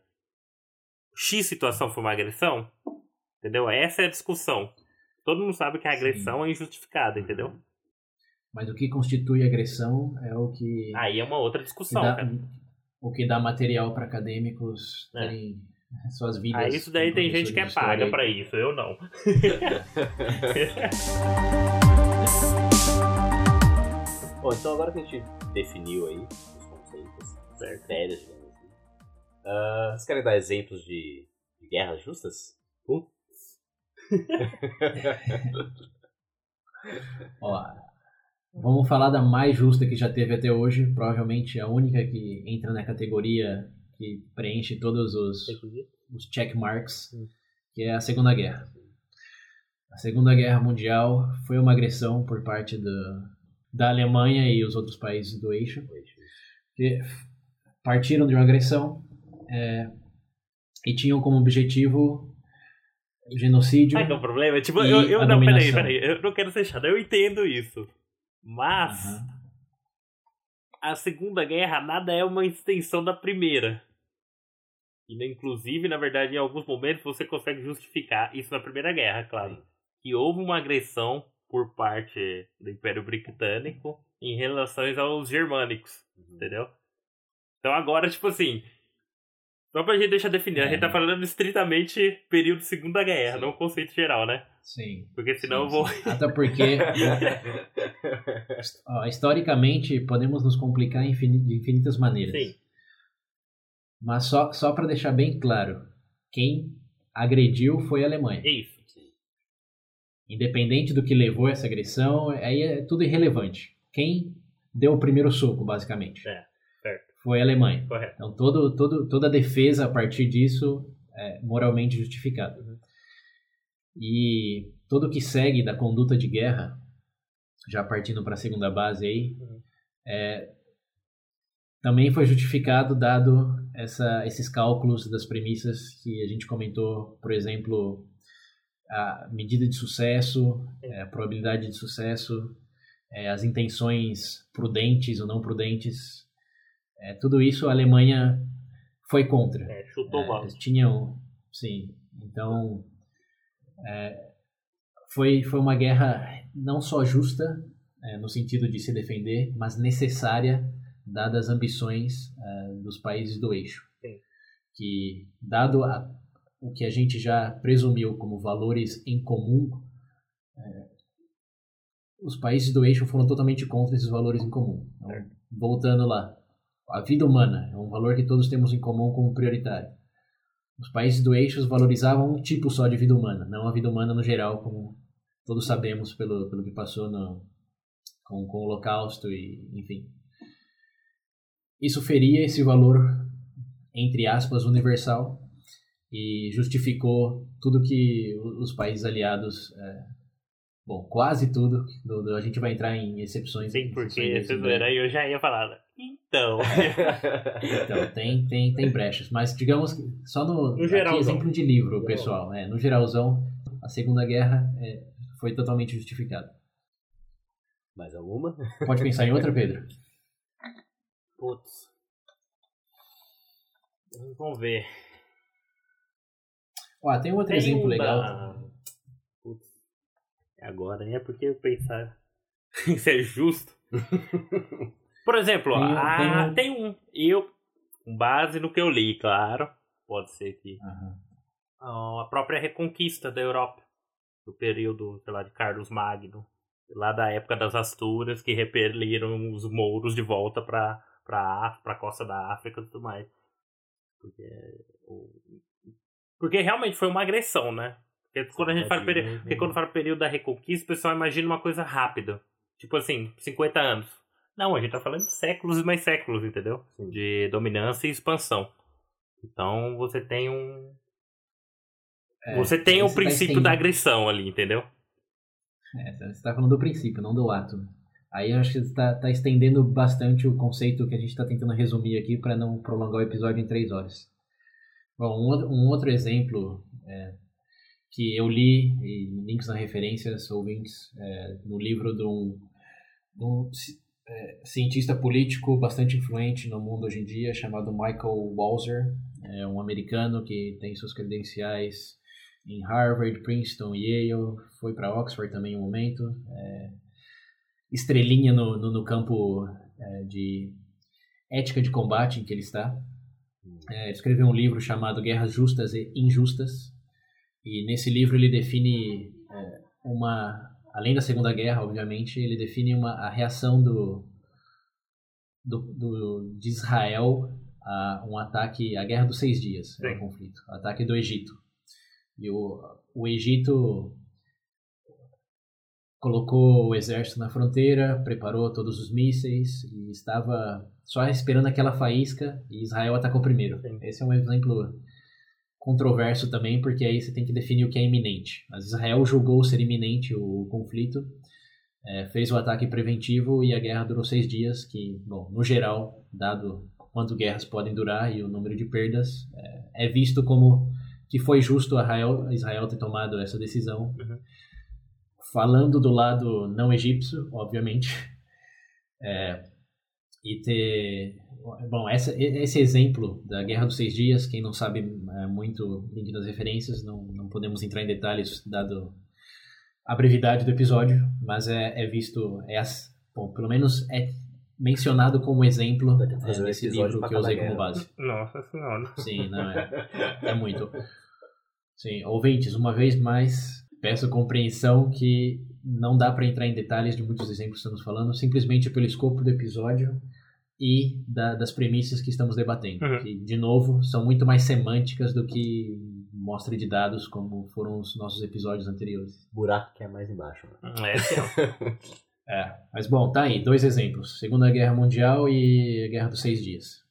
X situação foi uma agressão? Entendeu? Essa é a discussão. Todo mundo sabe que a Sim. agressão é injustificada, entendeu? Mas o que constitui agressão é o que, Aí é uma outra discussão, dá, cara. o que dá material para acadêmicos É. terem suas vidas. Aí isso daí tem gente que é paga pra isso, eu não. Bom, então agora que a gente definiu aí os conceitos, as critérios, digamos assim, ah, vocês querem dar exemplos de, de guerras justas? Ó, vamos falar da mais justa que já teve até hoje, provavelmente a única que entra na categoria que preenche todos os, os check marks, Hum. que é a Segunda Guerra. A Segunda Guerra Mundial foi uma agressão por parte do, da Alemanha e os outros países do eixo, que partiram de uma agressão é, e tinham como objetivo genocídio. Sabe que é o problema? Tipo, eu, eu não, peraí, peraí. Eu não quero ser chato, eu entendo isso. Mas Aham. a Segunda Guerra nada é uma extensão da Primeira. E, né, inclusive, na verdade, em alguns momentos você consegue justificar isso na Primeira Guerra, claro. Que houve uma agressão por parte do Império Britânico em relação aos germânicos, entendeu? Então agora, tipo assim, só pra gente deixar definido, a É. gente tá falando estritamente período Segunda Guerra, Sim. não conceito geral, né? Sim. Porque senão sim, eu vou... sim. Até porque Ó, historicamente, podemos nos complicar de infinitas maneiras. Sim. Mas só, só para deixar bem claro, quem agrediu foi a Alemanha. É isso. Independente do que levou essa agressão, aí é tudo irrelevante. Quem deu o primeiro soco, basicamente, É, certo. foi a Alemanha. Correto. Então, todo, todo, toda a defesa a partir disso é moralmente justificada. Uhum. E tudo que segue da conduta de guerra, já partindo para a segunda base aí, Uhum. é, também foi justificado dado essa, esses cálculos das premissas que a gente comentou, por exemplo, a medida de sucesso, é, a probabilidade de sucesso, é, as intenções prudentes ou não prudentes, é, tudo isso a Alemanha foi contra. É, chutou É, mal. tinham, sim. Então, é, foi, foi uma guerra não só justa, é, no sentido de se defender, mas necessária, dadas as ambições é, dos países do eixo. Sim. Que, dado a, o que a gente já presumiu como valores em comum, é, os países do eixo foram totalmente contra esses valores em comum. Então, voltando lá, a vida humana é um valor que todos temos em comum como prioritário. Os países do eixo valorizavam um tipo só de vida humana, não a vida humana no geral, como todos sabemos pelo, pelo que passou no, com, com o Holocausto e enfim. Isso feria esse valor, entre aspas, universal e justificou tudo que os países aliados, é, bom, quase tudo, do- do- a gente vai entrar em exceções. Sim, porque nesse viram aí, eu já ia falar. né? Então. Então, tem, tem, tem brechas. Mas, digamos, que só no, No aqui, exemplo de livro, pessoal. É, no geralzão, a Segunda Guerra é, foi totalmente justificada. Mais alguma? Pode pensar em outra, Pedro? Putz. Vamos ver. Ó, tem um outro Tem exemplo um legal. Putz. É agora? É porque eu pensar em ser justo. Por exemplo, Tem um- ah, tem tem, um- um. Eu, com base no que eu li, claro. Pode ser que. Ah, A própria reconquista da Europa. Do período, sei lá, de Carlos Magno. Lá da época das Asturas, que repeliram os mouros de volta pra, pra, pra costa da África e tudo mais. Porque, o- porque realmente foi uma agressão, né? Porque quando a gente fala, peri- porque quando fala período da reconquista, o pessoal imagina uma coisa rápida. Tipo assim, 50 anos. Não, a gente tá falando de séculos e mais séculos, entendeu? De dominância e expansão. Então você tem um. É, você tem o tá princípio estendendo- da agressão ali, entendeu? É, você está falando do princípio, não do ato. Aí eu acho que você está estendendo bastante o conceito que a gente está tentando resumir aqui para não prolongar o episódio em três horas. Um outro, exemplo é, que eu li, e links na referências, ouvintes, é, no livro de um, de um é, cientista político bastante influente no mundo hoje em dia, chamado Michael Walzer. É um americano que tem suas credenciais em Harvard, Princeton, Yale, foi para Oxford também um momento, é, estrelinha no, no, no campo é, de ética de combate em que ele está. É, escreveu um livro chamado Guerras Justas e Injustas, e nesse livro ele define é, uma, além da Segunda Guerra, obviamente, ele define uma, a reação do, do, do, de Israel a um ataque, a Guerra dos Seis Dias, é o conflito, o ataque do Egito. E o, o Egito colocou o exército na fronteira, preparou todos os mísseis e estava só esperando aquela faísca e Israel atacou primeiro. Sim. Esse é um exemplo controverso também, porque aí você tem que definir o que é iminente. Mas Israel julgou ser iminente o conflito, eh, fez o ataque preventivo e a guerra durou seis dias, que, bom, no geral, dado quanto guerras podem durar e o número de perdas, eh, é visto como que foi justo Israel, Israel ter tomado essa decisão. Uhum. Falando do lado não egípcio, obviamente, é, e ter. Bom, essa, esse exemplo da Guerra dos Seis Dias, quem não sabe é, muito link das referências, não, não podemos entrar em detalhes, dado a brevidade do episódio, mas é, é visto. É, as- bom, pelo menos é mencionado como exemplo é, nesse livro que eu usei como base. Nossa senhora. Sim, não é. É muito. Sim, ouvintes, uma vez mais, peço compreensão que não dá para entrar em detalhes de muitos exemplos que estamos falando, simplesmente pelo escopo do episódio e da- das premissas que estamos debatendo. Uhum. Que, de novo, são muito mais semânticas do que mostra de dados, como foram os nossos episódios anteriores. Buraco que é mais embaixo. né? É, assim, ó. É, mas bom, tá aí, dois exemplos. Segunda Guerra Mundial e a Guerra dos Seis Dias.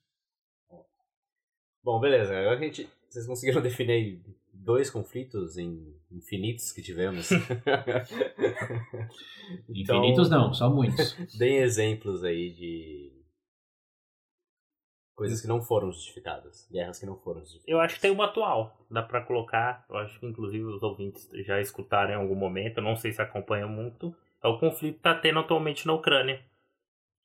Bom, beleza. Agora que a gente, vocês conseguiram definir dois conflitos em infinitos que tivemos. Então, infinitos não, só muitos. Deem exemplos aí de coisas que não foram justificadas, guerras que não foram justificadas. Eu acho que tem uma atual, dá para colocar. Eu acho que inclusive os ouvintes já escutaram em algum momento, não sei se acompanham muito. É o conflito que tá tendo atualmente na Ucrânia.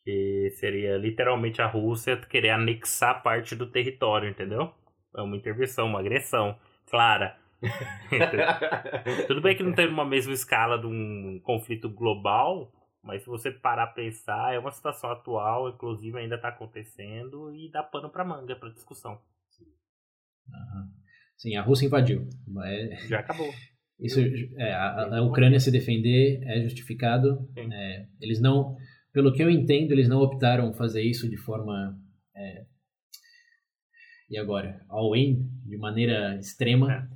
Que seria literalmente a Rússia querer anexar parte do território, entendeu? É uma intervenção, uma agressão clara. Tudo bem que não tem uma mesma escala de um conflito global, mas se você parar a pensar, é uma situação atual, inclusive ainda está acontecendo e dá pano para manga para discussão. Uhum. Sim, a Rússia invadiu. É... Já acabou. Isso, é, a, a, Ucrânia se defender é justificado. É, eles não, pelo que eu entendo, eles não optaram fazer isso de forma e agora all-in de maneira extrema é.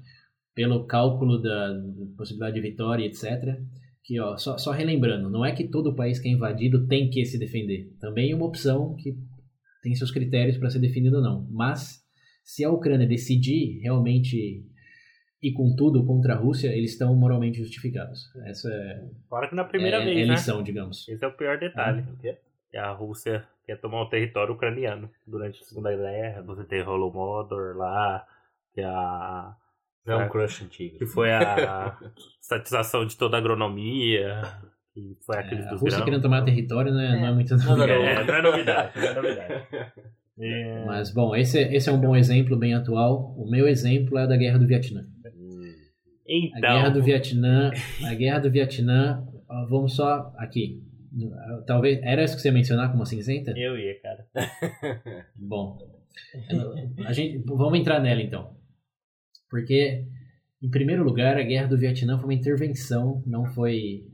pelo cálculo da, da possibilidade de vitória, etc. Que ó, só, só relembrando, não é que todo país que é invadido tem que se defender. Também é uma opção que tem seus critérios para ser definido ou não. Mas se a Ucrânia decidir realmente ir com tudo contra a Rússia, eles estão moralmente justificados. Essa é. Fora que na primeira é, vez, é né? lição, né? digamos. Esse é o pior detalhe. Ah, é a Rússia quer tomar o território ucraniano. Durante a Segunda Guerra, você tem Holodomor lá, que é a. É um crush antigo. Que foi a estatização de toda a agronomia. Que foi aqueles é, dos a Rússia grãos. querendo tomar território não é, não é muito novidade. É, não é novidade. Não é novidade. É... Mas, bom, esse, esse é um bom exemplo, bem atual. O meu exemplo é da Guerra do Vietnã. Então... A Guerra do Vietnã, a Guerra do Vietnã, vamos só aqui. Talvez, era isso que você ia mencionar como cinzenta? Eu ia, cara. Bom, a gente, vamos entrar nela então. Porque, em primeiro lugar, a Guerra do Vietnã foi uma intervenção, não foi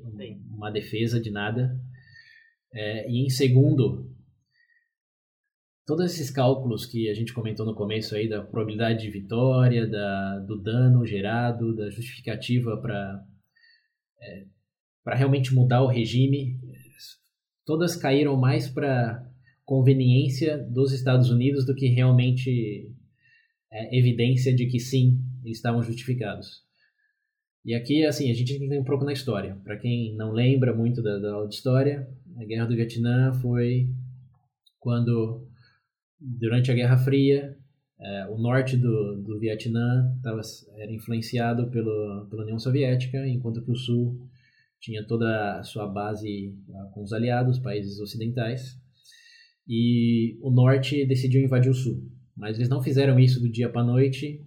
uma defesa de nada. É, e em segundo, todos esses cálculos que a gente comentou no começo aí da probabilidade de vitória, da, do dano gerado, da justificativa para é, para realmente mudar o regime, todas caíram mais para conveniência dos Estados Unidos do que realmente é, evidência de que sim, eles estavam justificados. E aqui, assim, a gente tem um pouco na história. Para quem não lembra muito da, da aula de história, a Guerra do Vietnã foi quando durante a Guerra Fria, é, o norte do, do Vietnã tava, era influenciado pelo, pela União Soviética, enquanto que o sul tinha toda a sua base com os aliados, países ocidentais, e o norte decidiu invadir o sul. Mas eles não fizeram isso do dia para a noite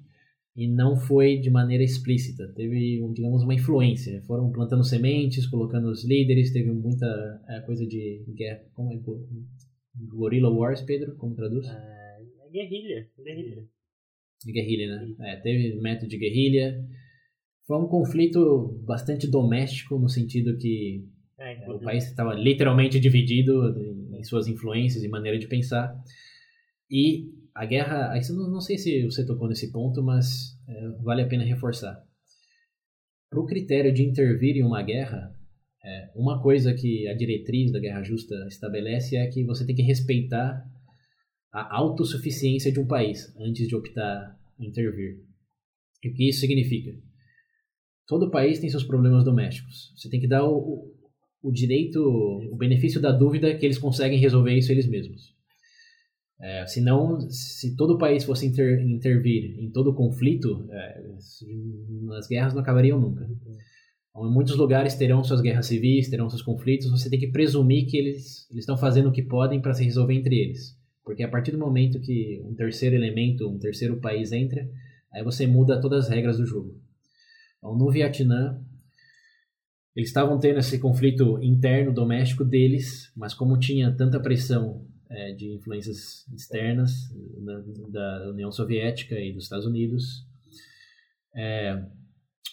e não foi de maneira explícita. Teve, digamos, uma influência. Foram plantando sementes, colocando os líderes, teve muita é, coisa de guerra. Como é? Guerrilla Wars, Pedro? Como traduz? É, guerrilha. Guerrilha. Guerrilha, né? É, teve método de guerrilha. Foi um conflito bastante doméstico, no sentido que é, o país estava literalmente dividido em suas influências e maneira de pensar. E a guerra, não, não sei se você tocou nesse ponto, mas é, vale a pena reforçar. Para o critério de intervir em uma guerra, é, uma coisa que a diretriz da Guerra Justa estabelece é que você tem que respeitar a autossuficiência de um país antes de optar intervir. E o que isso significa? Todo país tem seus problemas domésticos. Você tem que dar o, o direito, o benefício da dúvida que eles conseguem resolver isso eles mesmos. É, senão, se todo país fosse inter, intervir em todo conflito, é, as guerras não acabariam nunca. Então, em muitos lugares terão suas guerras civis, terão seus conflitos, você tem que presumir que eles estão fazendo o que podem para se resolver entre eles. Porque a partir do momento que um terceiro elemento, um terceiro país entra, aí você muda todas as regras do jogo. Então, no Vietnã, eles estavam tendo esse conflito interno, doméstico deles, mas como tinha tanta pressão é, de influências externas da, da, União Soviética e dos Estados Unidos, é,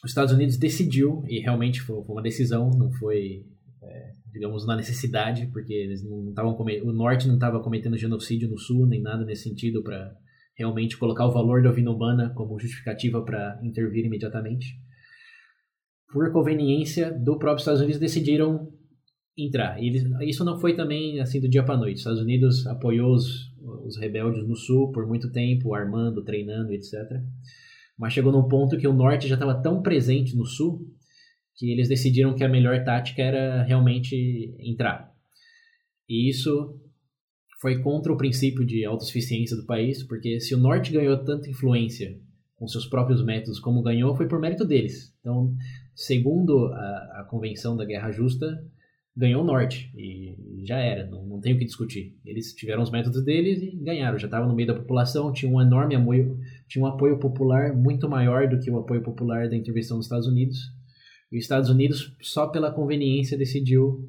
os Estados Unidos decidiu, e realmente foi, foi uma decisão, não foi, é, digamos, na necessidade, porque eles não estavam o Norte não estava cometendo genocídio no Sul, nem nada nesse sentido para realmente colocar o valor da vida humana como justificativa para intervir imediatamente. Por conveniência do próprio Estados Unidos, decidiram entrar. Eles, isso não foi também assim do dia para noite. Os Estados Unidos apoiou os, os rebeldes no sul por muito tempo, armando, treinando, etc. Mas chegou num ponto que o norte já estava tão presente no sul que eles decidiram que a melhor tática era realmente entrar. E isso foi contra o princípio de autossuficiência do país, porque se o norte ganhou tanta influência com seus próprios métodos como ganhou, foi por mérito deles. Então, segundo a, a Convenção da Guerra Justa, ganhou o norte e já era, não, não tem o que discutir. Eles tiveram os métodos deles e ganharam, já estavam no meio da população, tinha um enorme apoio, tinha um apoio popular muito maior do que o apoio popular da intervenção dos Estados Unidos. E os Estados Unidos, só pela conveniência, decidiu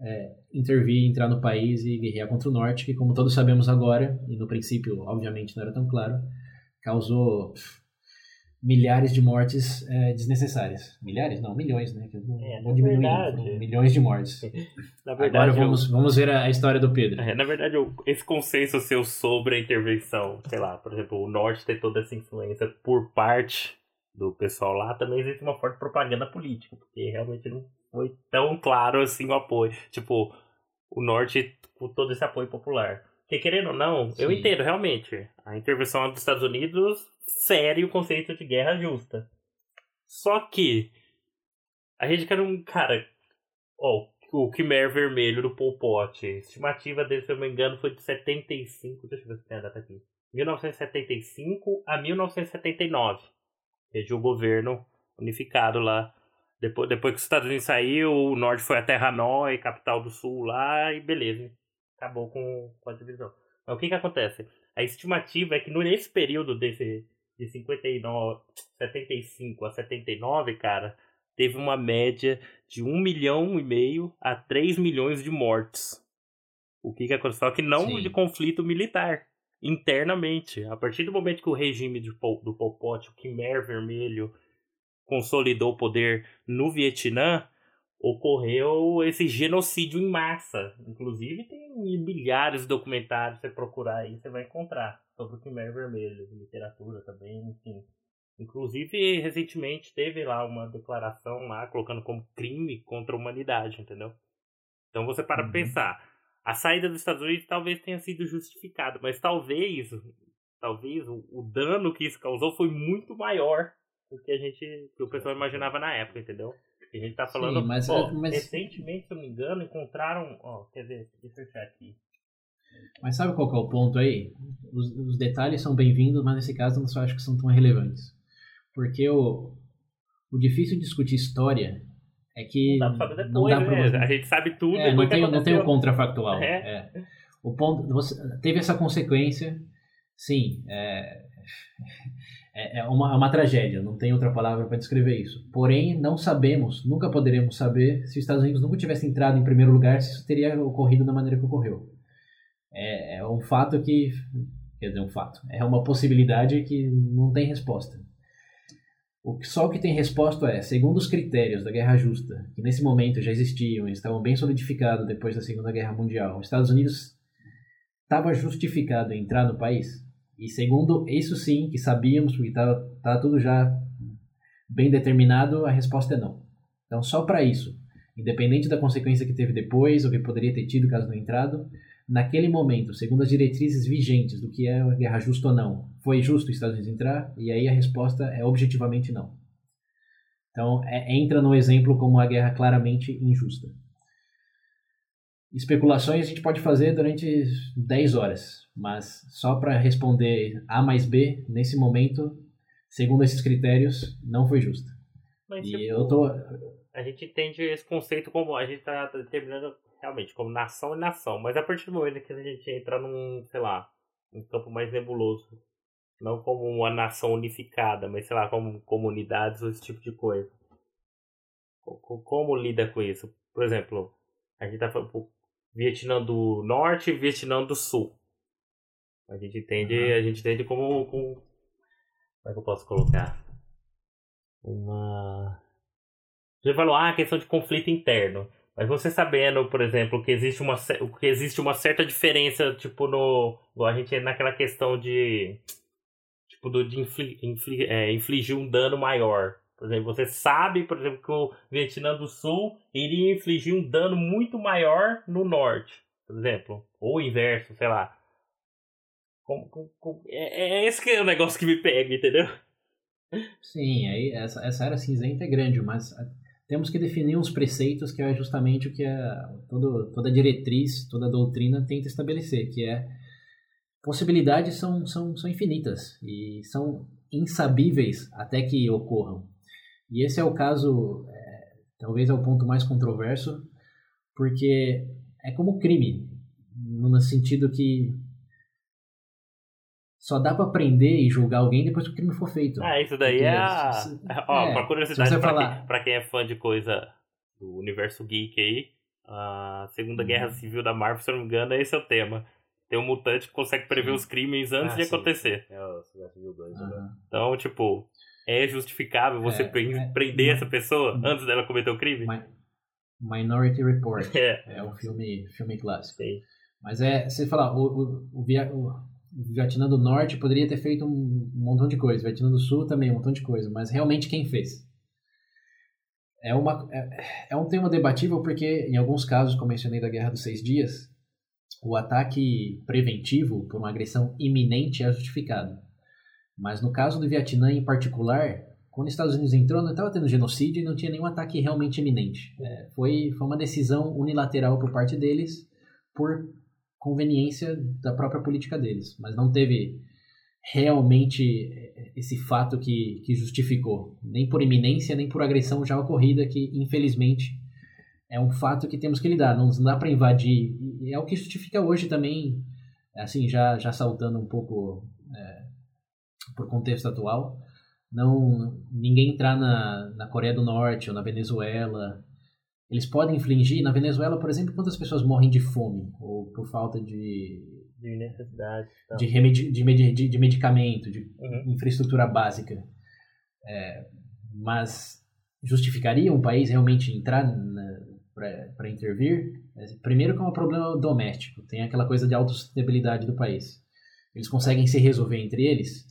é, intervir, entrar no país e guerrear contra o norte, que como todos sabemos agora, e no princípio obviamente não era tão claro, causou milhares de mortes é, desnecessárias. Milhares? Não, milhões, né? É, vou diminuir, verdade- milhões de mortes. Na verdade, Agora vamos, eu- vamos ver a, a história do Pedro. É, na verdade, eu- esse consenso seu sobre a intervenção, sei lá, por exemplo, o Norte ter toda essa influência por parte do pessoal lá, também existe uma forte propaganda política, porque realmente não foi tão claro assim o apoio. Tipo, o Norte com todo esse apoio popular. Porque querendo ou não, eu Sim. entendo realmente. A intervenção dos Estados Unidos fere o conceito de guerra justa. Só que a gente quer um. Cara, ó, o Khmer vermelho do Pol Pot. Estimativa dele, se eu não me engano, foi de 75. Deixa eu ver se tem a data aqui. 1975 a 1979. Veja o governo unificado lá. Depois, depois que os Estados Unidos saiu, o norte foi até Hanoi, capital do sul lá, e beleza. Acabou com, com a divisão. Mas o que que acontece? A estimativa é que nesse período desse, de 59, 75 a 79, cara, teve uma média de 1 milhão e meio a 3 milhões de mortes. O que que aconteceu? Só que não Sim. de conflito militar, internamente. A partir do momento que o regime de Pol, do Pol Pot, o Khmer Vermelho, consolidou o poder no Vietnã, ocorreu esse genocídio em massa. Inclusive tem milhares de documentários, você procurar aí, você vai encontrar sobre o Khmer Vermelho, literatura também, enfim. Inclusive, recentemente teve lá uma declaração lá colocando como crime contra a humanidade, entendeu? Então você para Uhum. pensar, a saída dos Estados Unidos talvez tenha sido justificada, mas talvez, talvez o, o dano que isso causou foi muito maior do que a gente, que o pessoal imaginava na época, entendeu? A gente tá falando, Sim, mas- ó, mas- recentemente, se eu não me engano, encontraram, ó, quer ver, deixa eu fechar aqui. Mas sabe qual que é o ponto aí? Os, os detalhes são bem-vindos, mas nesse caso eu não acho que são tão relevantes. Porque o, o difícil de discutir história é que Não dá pra não depois, dá pra né? A gente sabe tudo É, depois não tem, não tem o contrafactual. É. é. O ponto, você teve essa consequência, sim, é, é, é uma, é uma tragédia, não tem outra palavra para descrever isso. Porém, não sabemos, nunca poderemos saber se os Estados Unidos nunca tivessem entrado em primeiro lugar, se isso teria ocorrido da maneira que ocorreu. É, é um fato que, quer dizer, um fato, é uma possibilidade que não tem resposta. O que, só o que tem resposta é, segundo os critérios da Guerra Justa, que nesse momento já existiam e estavam bem solidificados depois da Segunda Guerra Mundial, os Estados Unidos estava justificado em entrar no país? E segundo isso sim, que sabíamos, porque estava tava tudo já bem determinado, a resposta é não. Então só para isso, independente da consequência que teve depois, ou que poderia ter tido caso não entrado, naquele momento, segundo as diretrizes vigentes do que é a guerra justa ou não, foi justo os Estados Unidos entrar? E aí a resposta é objetivamente não. Então é- entra no exemplo como uma guerra claramente injusta. Especulações a gente pode fazer durante 10 horas, mas só para responder A mais B, nesse momento, segundo esses critérios, não foi justa. Mas, E tipo, eu tô. a gente entende esse conceito como a gente tá determinando realmente como nação e nação, mas a partir do momento que a gente entra num, sei lá, um campo mais nebuloso, não como uma nação unificada, mas sei lá, como comunidades ou esse tipo de coisa. Co- co- Como lida com isso? Por exemplo, a gente tá falando Vietnã do Norte e Vietnã do Sul. A gente entende, Uhum. a gente entende como, como como é que eu posso colocar? Uma você falou, ah, questão de conflito interno. Mas você sabendo, por exemplo, que existe uma, que existe uma certa diferença, tipo, no. A gente naquela questão de. Tipo, do, de infli, infli- é, infligir um dano maior. Por exemplo, você sabe, por exemplo, que o Vietnã do Sul iria infligir um dano muito maior no norte, por exemplo. Ou o inverso, sei lá. Como, é, é esse que é o negócio que me pega, entendeu? Sim, aí essa, essa área cinzenta é grande, mas ah, temos que definir uns preceitos que é justamente o que a, todo, toda diretriz, toda doutrina tenta estabelecer, que é possibilidades são, são, são infinitas e são insabíveis até que ocorram. E esse é o caso, é, talvez é o ponto mais controverso, porque é como crime, no sentido que só dá para prender e julgar alguém depois que o crime for feito. Ah, isso daí é a. Se- Ó, é, pra curiosidade, você pra, falar- quem, pra quem é fã de coisa do universo geek aí, a Segunda Guerra Uhum. Civil da Marvel, se eu não me engano, esse é o tema. Tem um mutante que consegue prever Sim. os crimes antes Ah, de sim, acontecer. sim. É o Guerra Civil 2 agora. Aham. Então, tipo, é justificável você É, é, prender mas- essa pessoa antes dela cometer o crime? Mi- Minority Report É. é um filme, filme clássico. Sim. Mas é, você falar, o, o, o, o Vietnã do Norte poderia ter feito um, um montão de coisa, o Vietnã do Sul também, um montão de coisa, mas realmente quem fez? É, uma, é, é um tema debatível porque, em alguns casos, como mencionei da Guerra dos Seis Dias, o ataque preventivo por uma agressão iminente é justificado. Mas no caso do Vietnã em particular, quando os Estados Unidos entrou, não estava tendo genocídio e não tinha nenhum ataque realmente iminente. É, foi, foi uma decisão unilateral por parte deles, por conveniência da própria política deles. Mas não teve realmente esse fato que, que justificou, nem por iminência, nem por agressão já ocorrida, que infelizmente é um fato que temos que lidar. Não, dá para invadir. É o que justifica hoje também, assim, já, já saltando um pouco é, por contexto atual, não ninguém entrar na, na Coreia do Norte ou na Venezuela. Eles podem infligir, na Venezuela, por exemplo, quantas pessoas morrem de fome ou por falta de, De necessidade. Então. de, remedi, de, de, de medicamento, de Uhum. infraestrutura básica. É, mas justificaria um país realmente entrar para intervir? É, Primeiro que é um problema doméstico, tem aquela coisa de autossustentabilidade do país. Eles conseguem se resolver entre eles?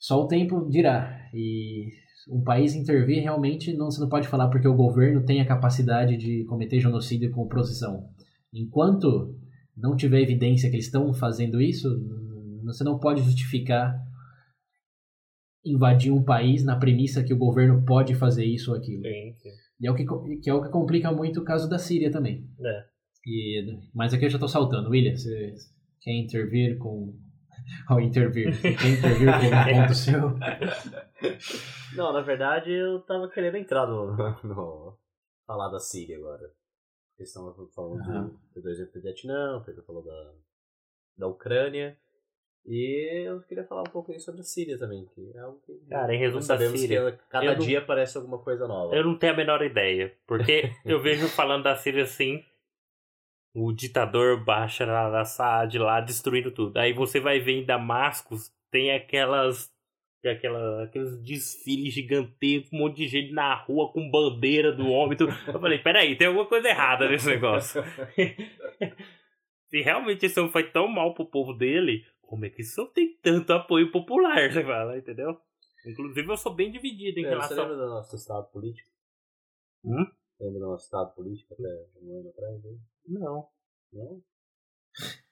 Só o tempo dirá. E um país intervir realmente não você não pode falar porque o governo tem a capacidade de cometer genocídio com oposição. Enquanto não tiver evidência que eles estão fazendo isso, você não pode justificar invadir um país na premissa que o governo pode fazer isso ou aquilo. Sim, sim. E é o que, que é o que complica muito o caso da Síria também. É. E, mas aqui eu já estou saltando. William, você quer intervir com... Ao intervir. Intervir com um ponto seu? Não, na verdade eu tava querendo entrar no. no falar da Síria agora. Eles estão falando Aham. do, do dois do Vietnã, o Pedro falou da, da Ucrânia. E eu queria falar um pouco sobre a Síria também, que é algo que. Cara, em resumo sabemos Síria, que cada não- dia aparece alguma coisa nova. Eu não tenho a menor ideia. Porque eu vejo falando da Síria assim. O ditador Bashar al-Assad lá destruindo tudo. Aí você vai ver em Damascus, tem aquelas. Aquela, aqueles desfiles gigantescos, um monte de gente na rua com bandeira do homem. e Tudo. Eu falei, peraí, tem alguma coisa errada nesse negócio. Se realmente esse homem foi tão mal pro povo dele, como é que isso tem tanto apoio popular? Você fala, entendeu? Inclusive eu sou bem dividido em É, Você relação. lembra do nosso estado político? Hum? Lembra do nosso estado político até um ano atrás? hein? Não. Não?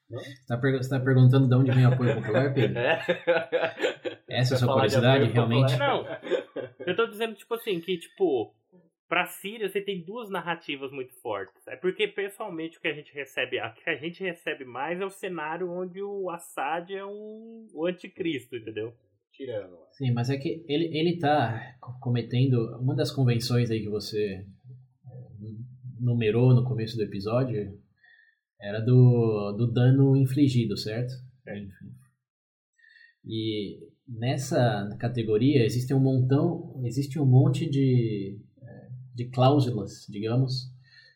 Você está perguntando de onde vem o apoio popular, Pedro? É? Essa é a sua de curiosidade, realmente? popular. Eu tô dizendo, tipo assim, que, tipo, pra Síria você tem duas narrativas muito fortes. É porque, pessoalmente, o que a gente recebe, a que a gente recebe mais é o cenário onde o Assad é um o anticristo, entendeu? Tirando. lá. Sim, mas é que ele, ele tá co- cometendo uma das convenções aí que você numerou no começo do episódio era do, do dano infligido, certo? E nessa categoria existe um montão, existe um monte de, eh, de cláusulas, digamos,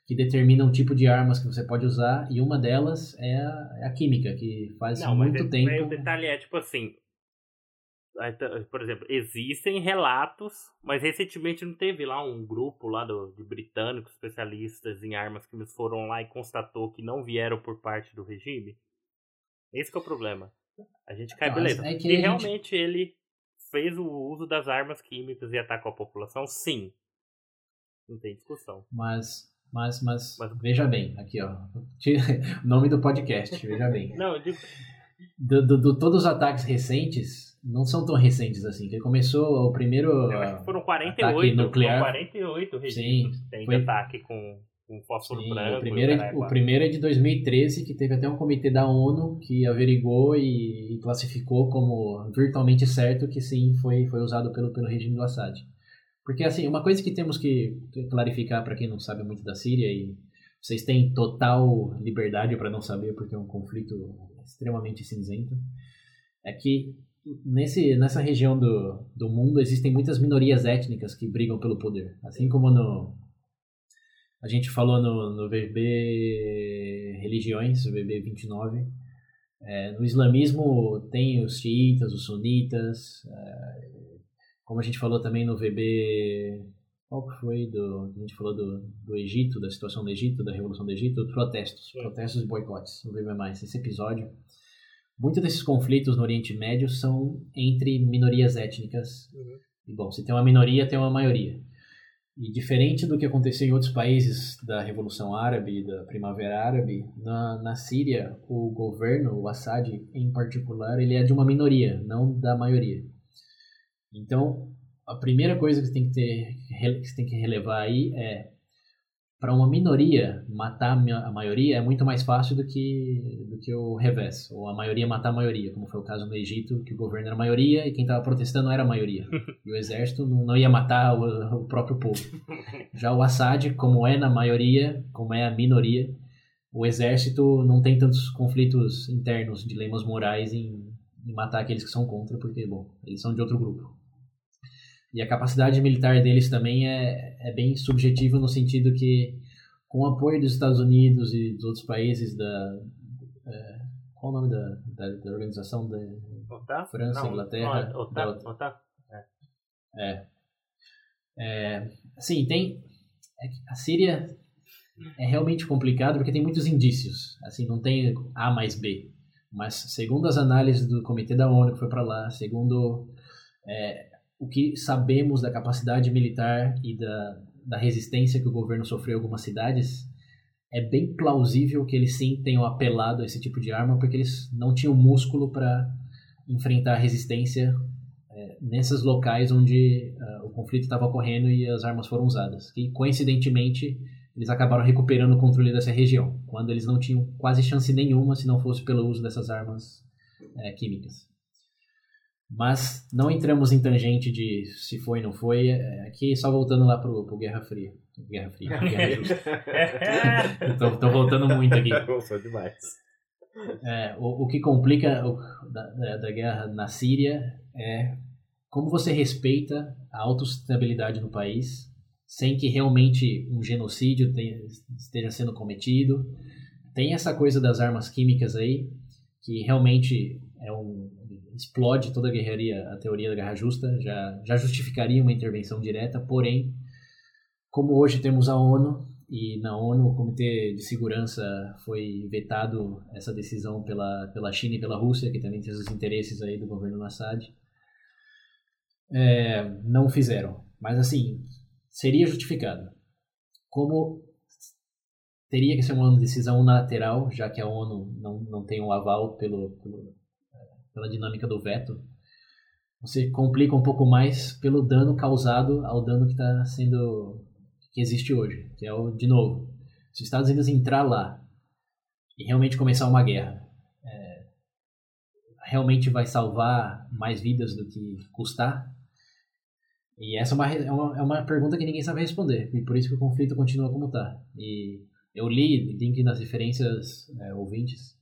que determinam o tipo de armas que você pode usar e uma delas é a, é a química, que faz Não, mas muito é- tempo... aí o detalhe é, tipo assim, por exemplo, existem relatos, mas recentemente não teve lá um grupo lá do, de britânicos especialistas em armas que eles foram lá e constatou que não vieram por parte do regime? Esse que é o problema. A gente cai, Não, beleza. é Se a gente- realmente ele fez o uso das armas químicas e atacou a população, sim. Não tem discussão. Mas, mas, mas, Mas- veja bem, aqui ó, o nome do podcast, veja bem. Não, eu digo, do, do, do, todos os ataques recentes, não são tão recentes assim. Que começou o primeiro. Eu acho que foram 48 nuclear. Foram 48 registros Sim, tem foi- de ataque com, com fósforo Sim, branco. o, primeiro, é- caralho, o primeiro é de 2013, que teve até um comitê da ONU que averigou e, e classificou como virtualmente certo que sim, foi, foi usado pelo, pelo regime do Assad. Porque, assim, uma coisa que temos que clarificar para quem não sabe muito da Síria, e vocês têm total liberdade para não saber, porque é um conflito extremamente cinzento, é que nesse, nessa região do, do mundo existem muitas minorias étnicas que brigam pelo poder. Assim como no, a gente falou no, no VB Religiões, VB 29. É, no islamismo tem os xiitas, os sunitas. é, como a gente falou também no VB. Qual que foi? Do, a gente falou do, do Egito, da situação do Egito, da Revolução do Egito, protestos. Protestos e boicotes. No VB. Esse episódio. Muitos desses conflitos no Oriente Médio são entre minorias étnicas. Uhum. E, bom, se tem uma minoria, tem uma maioria. E diferente do que aconteceu em outros países da Revolução Árabe, da Primavera Árabe, na, na Síria, o governo, o Assad em particular, ele é de uma minoria, não da maioria. Então, a primeira coisa que você tem que, ter, que tem que relevar aí é para uma minoria matar a ma- a maioria é muito mais fácil do que do que o revés, ou a maioria matar a maioria, como foi o caso no Egito, que o governo era a maioria e quem estava protestando era a maioria. E o exército não, ia matar o, o próprio povo. Já o Assad, como é na maioria, como é a minoria, o exército não tem tantos conflitos internos, dilemas morais em, em matar aqueles que são contra, porque, bom, eles são de outro grupo. E a capacidade militar deles também é, é bem subjetiva no sentido que, com o apoio dos Estados Unidos e dos outros países da... é, qual o nome da, da, da organização da? França, Não, Inglaterra, não, OTAN, da- OTAN. É. É, assim, tem. é a Síria é realmente complicado porque tem muitos indícios. Assim, não tem A mais B. Mas, segundo as análises do Comitê da ONU que foi para lá, segundo é, o que sabemos da capacidade militar e da, da resistência que o governo sofreu em algumas cidades, é bem plausível que eles sim tenham apelado a esse tipo de arma porque eles não tinham músculo para enfrentar resistência é, nesses locais onde ah, o conflito estava ocorrendo e as armas foram usadas. Que coincidentemente eles acabaram recuperando o controle dessa região, quando eles não tinham quase chance nenhuma se não fosse pelo uso dessas armas é, químicas. Mas não entramos em tangente de se foi ou não foi. é, Aqui só voltando lá pro, pro Guerra Fria. Guerra Fria. Guerra Justa. tô, tô voltando muito aqui. Gostou demais. É, o, o que complica o, da, da, da guerra na Síria é como você respeita a autossustentabilidade no país sem que realmente um genocídio tenha, esteja sendo cometido. Tem essa coisa das armas químicas aí, que realmente é um, explode toda a guerraria, a teoria da guerra justa, já, já justificaria uma intervenção direta, porém, como hoje temos a ONU, e na ONU o Comitê de Segurança foi vetado essa decisão pela, pela China e pela Rússia, que também tem os interesses aí do governo Assad. É, não fizeram. Mas assim, seria justificado. Como teria que ser uma decisão unilateral, já que a ONU não, não tem o aval pelo, pelo, pela dinâmica do veto, você complica um pouco mais pelo dano causado ao dano que está sendo que existe hoje, que é o de novo, se os Estados Unidos entrar lá e realmente começar uma guerra, é, realmente vai salvar mais vidas do que custar? E essa é uma, é uma, é uma pergunta que ninguém sabe responder, e por isso que o conflito continua como está. E eu li, link nas referências é, ouvintes,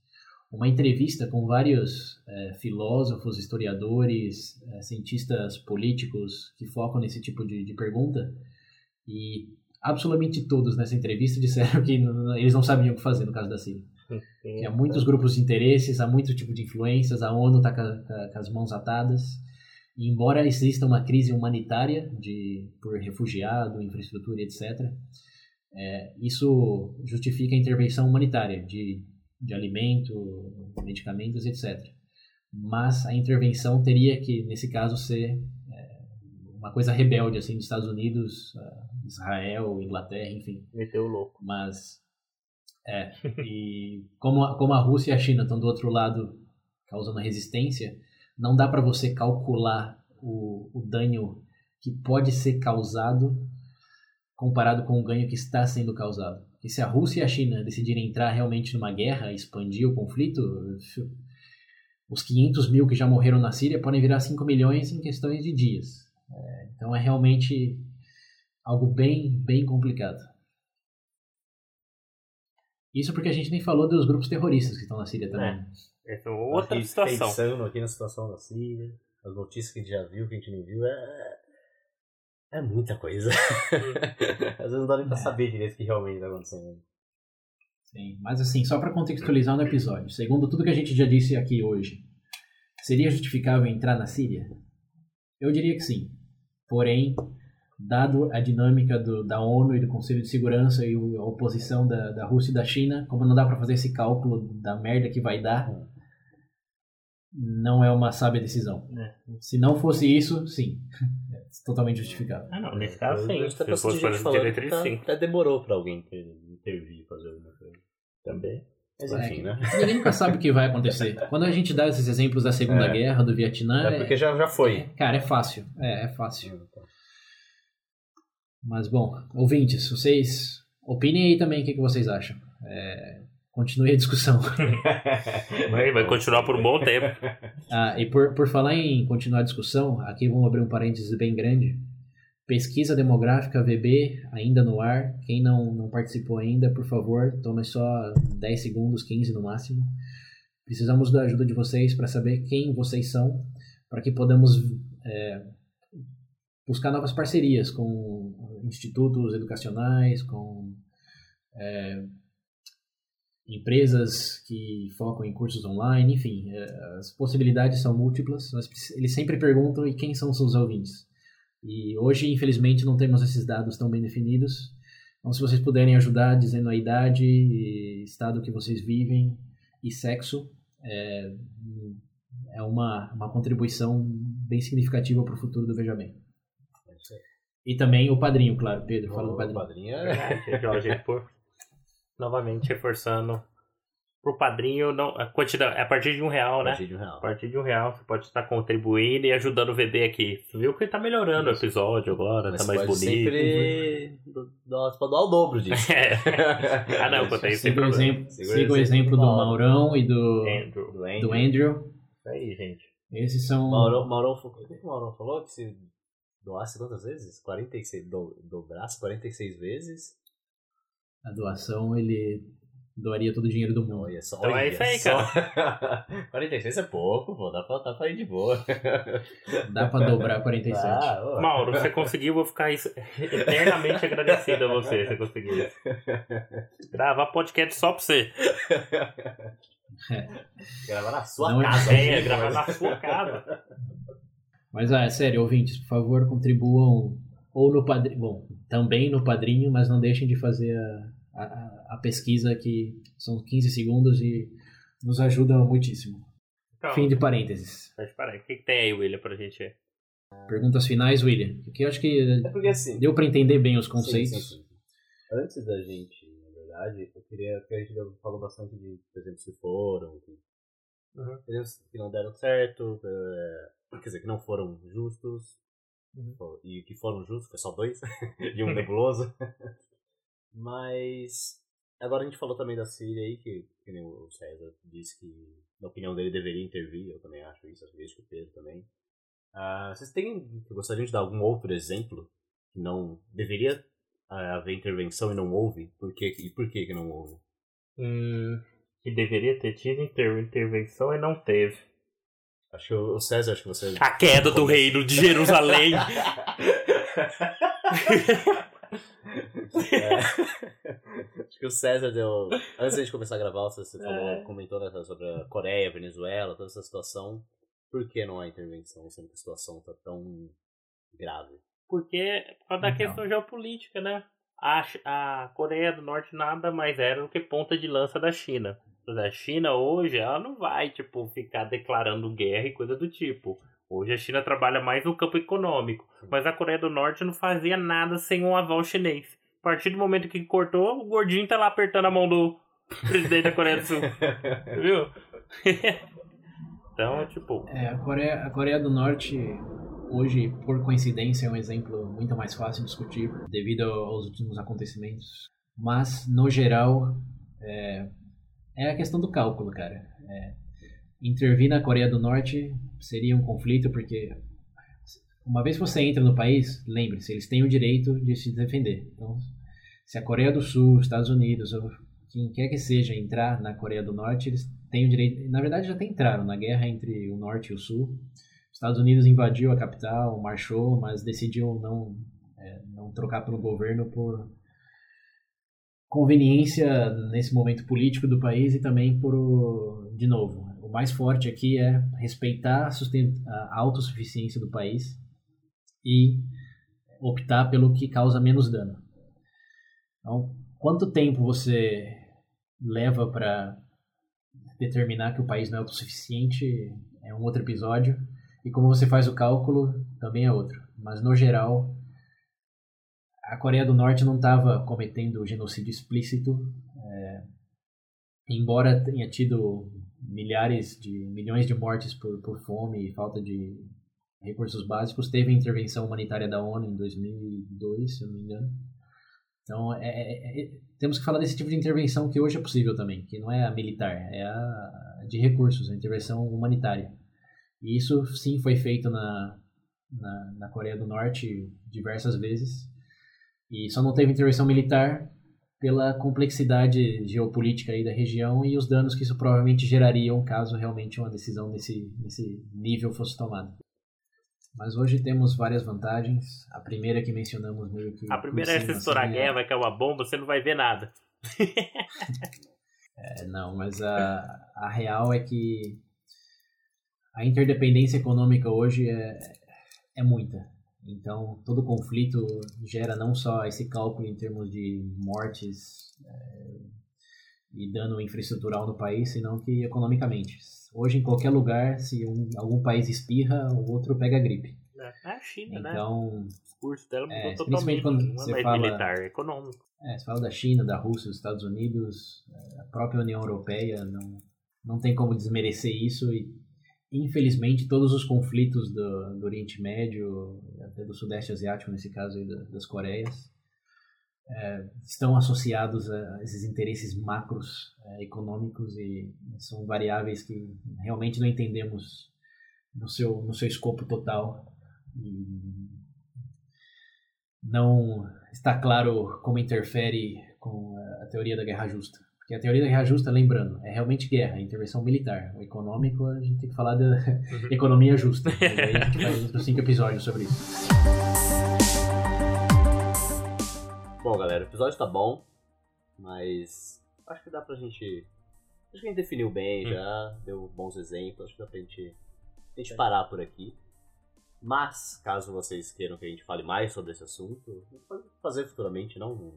uma entrevista com vários é, filósofos, historiadores, é, cientistas políticos que focam nesse tipo de, de pergunta, e absolutamente todos nessa entrevista disseram que eles não sabiam o que fazer no caso da Síria. Que há muitos grupos de interesses, há muito tipo de influências, a ONU está com, as mãos atadas. E embora exista uma crise humanitária de, por refugiado, infraestrutura, etc., é, isso justifica a intervenção humanitária de, de alimento, medicamentos, etc. Mas a intervenção teria que, nesse caso, ser é, uma coisa rebelde assim dos Estados Unidos, ah, Israel, Inglaterra, enfim. Meteu louco. Mas é, e como a, como a Rússia e a China estão do outro lado causando resistência, não dá para você calcular o, o dano que pode ser causado comparado com o ganho que está sendo causado. E se a Rússia e a China decidirem entrar realmente numa guerra, expandir o conflito, os 500 mil que já morreram na Síria podem virar 5 milhões em questões de dias. É, então é realmente algo bem, bem complicado. Isso porque a gente nem falou dos grupos terroristas que estão na Síria também. É, é outra situação. Pensando aqui na situação da Síria, as notícias que a gente já viu, que a gente não viu, é, é muita coisa. Às vezes não dá nem pra é. saber direito o que realmente está acontecendo. Sim, mas assim, só para contextualizar no episódio, segundo tudo que a gente já disse aqui hoje, seria justificável entrar na Síria? Eu diria que sim. Porém, dado a dinâmica do, da ONU e do Conselho de Segurança e a oposição da, da Rússia e da China, como não dá para fazer esse cálculo da merda que vai dar, não é uma sábia decisão. É. Se não fosse isso, sim. É totalmente justificado. Ah, não, nesse caso, sim. Se fosse para diretriz, tá, sim. Até demorou para alguém intervir e fazer alguma coisa. Também. Mas é, enfim, é, né? Ninguém nunca sabe o que vai acontecer. Quando a gente dá esses exemplos da Segunda é. Guerra, do Vietnã. É porque já, já foi. cara, é fácil. É, é fácil. Mas bom, ouvintes, vocês opinem aí também o que, que vocês acham. É, continue a discussão. vai, vai continuar por um bom tempo. Ah, e por, por falar em continuar a discussão, aqui vamos abrir um parênteses bem grande. Pesquisa demográfica VB ainda no ar. Quem não, não participou ainda, por favor, tome só 10 segundos, 15 no máximo. Precisamos da ajuda de vocês para saber quem vocês são, para que podamos é, buscar novas parcerias com institutos educacionais, com é, empresas que focam em cursos online, enfim, é, as possibilidades são múltiplas. eles sempre perguntam e quem são seus ouvintes. E hoje, infelizmente, não temos esses dados tão bem definidos. Então, se vocês puderem ajudar dizendo a idade, estado que vocês vivem e sexo, é, é uma, uma contribuição bem significativa para o futuro do Veja Bem. E também o padrinho, claro. Pedro, fala do padrinho. O padrinho é... Por... Novamente reforçando. Pro padrinho, não, a, quantidade, é a partir de um real, né? A partir de um real. A partir de um real, você pode estar contribuindo e ajudando o VB aqui. Você viu que ele tá melhorando Isso. o episódio agora, Mas tá mais bonito. sempre pode dar o dobro disso. É. Ah, não, quanto aí Siga o exemplo, siga o exemplo do Maurão e do Andrew. Do Andrew. Do Andrew. Isso aí, gente. Esses são... Maurão, Maurão, o que o Maurão falou? Que se doasse quantas vezes? 46, do, dobrasse 46 vezes? A doação, ele doaria todo o dinheiro do mundo. Olha só, então é isso aí, cara. 46 é pouco, pô. Dá pra, dá pra ir de boa. Dá pra dobrar 47. Ah, Mauro, você conseguiu, vou ficar eternamente agradecido a você, você conseguiu isso. Gravar podcast só pra você. É. Gravar na sua Não é casa. É, é gravar na sua casa. Mas, é sério, ouvintes, por favor, contribuam ou no padrinho, bom, também no padrinho, mas não deixem de fazer a, a, a pesquisa que são 15 segundos e nos ajuda muitíssimo. Então, Fim de parênteses. Parênteses. O que, que tem aí, William, pra gente ver? Perguntas finais, William. Porque eu acho que é porque, assim, deu para entender bem os conceitos. Sim, sim, sim. Antes da gente, na verdade, eu queria. Porque a gente falou bastante de, por exemplo, se foram, que, uhum. que não deram certo, é, quer dizer, que não foram justos, uhum. e que foram justos, foi só dois, e um nebuloso. Mas agora a gente falou também da Síria aí, que, que nem o César disse que, na opinião dele, deveria intervir, eu também acho isso, acho que o Pedro também. Uh, vocês têm, gostariam de dar algum outro exemplo que não deveria uh, haver intervenção e não houve? Por quê, e por que que não houve? Hum, que deveria ter tido inter intervenção e não teve. Acho que o César, acho que você. A queda do reino de Jerusalém. é. Acho que o César deu. Antes da gente começar a gravar, você falou, é. comentou né, sobre a Coreia, Venezuela, toda essa situação. Por que não há intervenção, sendo que a situação está tão grave? Porque por causa da então. questão geopolítica, né? A, a Coreia do Norte nada mais era do que ponta de lança da China a China hoje, ela não vai, tipo, ficar declarando guerra e coisa do tipo. Hoje a China trabalha mais no campo econômico, mas a Coreia do Norte não fazia nada sem um aval chinês. A partir do momento que cortou, o gordinho tá lá apertando a mão do presidente da Coreia do Sul. Viu? Então, tipo. É, a Coreia, a Coreia do Norte, hoje, por coincidência, é um exemplo muito mais fácil de discutir devido aos últimos acontecimentos. Mas, no geral, é, é a questão do cálculo, cara. É, intervir na Coreia do Norte seria um conflito, porque uma vez que você entra no país, lembre-se, eles têm o direito de se defender. Então, se a Coreia do Sul, Estados Unidos ou quem quer que seja entrar na Coreia do Norte, eles têm o direito. Na verdade, já até entraram na guerra entre o Norte e o Sul. Os Estados Unidos invadiu a capital, marchou, mas decidiu não, é, não trocar pelo governo por conveniência nesse momento político do país e também por, de novo, o mais forte aqui é respeitar a, a autossuficiência do país e optar pelo que causa menos dano. Então, quanto tempo você leva para determinar que o país não é autossuficiente é um outro episódio. E como você faz o cálculo também é outro. Mas no geral, a Coreia do Norte não estava cometendo genocídio explícito. É, embora tenha tido milhares de milhões de mortes por, por fome e falta de recursos básicos, teve a intervenção humanitária da ONU em 2002, se eu não me engano então, é, é, é, temos que falar desse tipo de intervenção que hoje é possível também, que não é a militar, é a de recursos, a intervenção humanitária. E isso, sim, foi feito na, na, na Coreia do Norte diversas vezes. E só não teve intervenção militar pela complexidade geopolítica aí da região e os danos que isso provavelmente gerariam caso realmente uma decisão nesse, nesse nível fosse tomada. Mas hoje temos várias vantagens. A primeira que mencionamos meio que. A primeira é se estourar a assim, guerra, é vai cair uma bomba, você não vai ver nada. é, não, mas a, a real é que a interdependência econômica hoje é, é muita. Então, todo conflito gera não só esse cálculo em termos de mortes é, e dano infraestrutural no país, senão que economicamente Hoje, em qualquer lugar, se um, algum país espirra, o outro pega gripe. É, é a China, então, né? Então. O curso dela mudou é, totalmente. Quando não é você fala, militar, é econômico. É, você fala da China, da Rússia, dos Estados Unidos, é, a própria União Europeia, não, não tem como desmerecer isso e infelizmente todos os conflitos do, do Oriente Médio, até do Sudeste Asiático, nesse caso aí das Coreias, é, estão associados a esses interesses macros é, econômicos e são variáveis que realmente não entendemos no seu, no seu escopo total. E não está claro como interfere com a teoria da guerra justa. Porque a teoria da guerra justa, lembrando, é realmente guerra, intervenção militar. O econômico, a gente tem que falar da uhum. economia justa. aí a gente faz outros cinco episódios sobre isso. Bom, galera, o episódio tá bom, mas acho que dá pra gente. Acho que a gente definiu bem hum. já, deu bons exemplos, acho que dá pra gente, a gente parar por aqui. Mas, caso vocês queiram que a gente fale mais sobre esse assunto, a gente pode fazer futuramente, não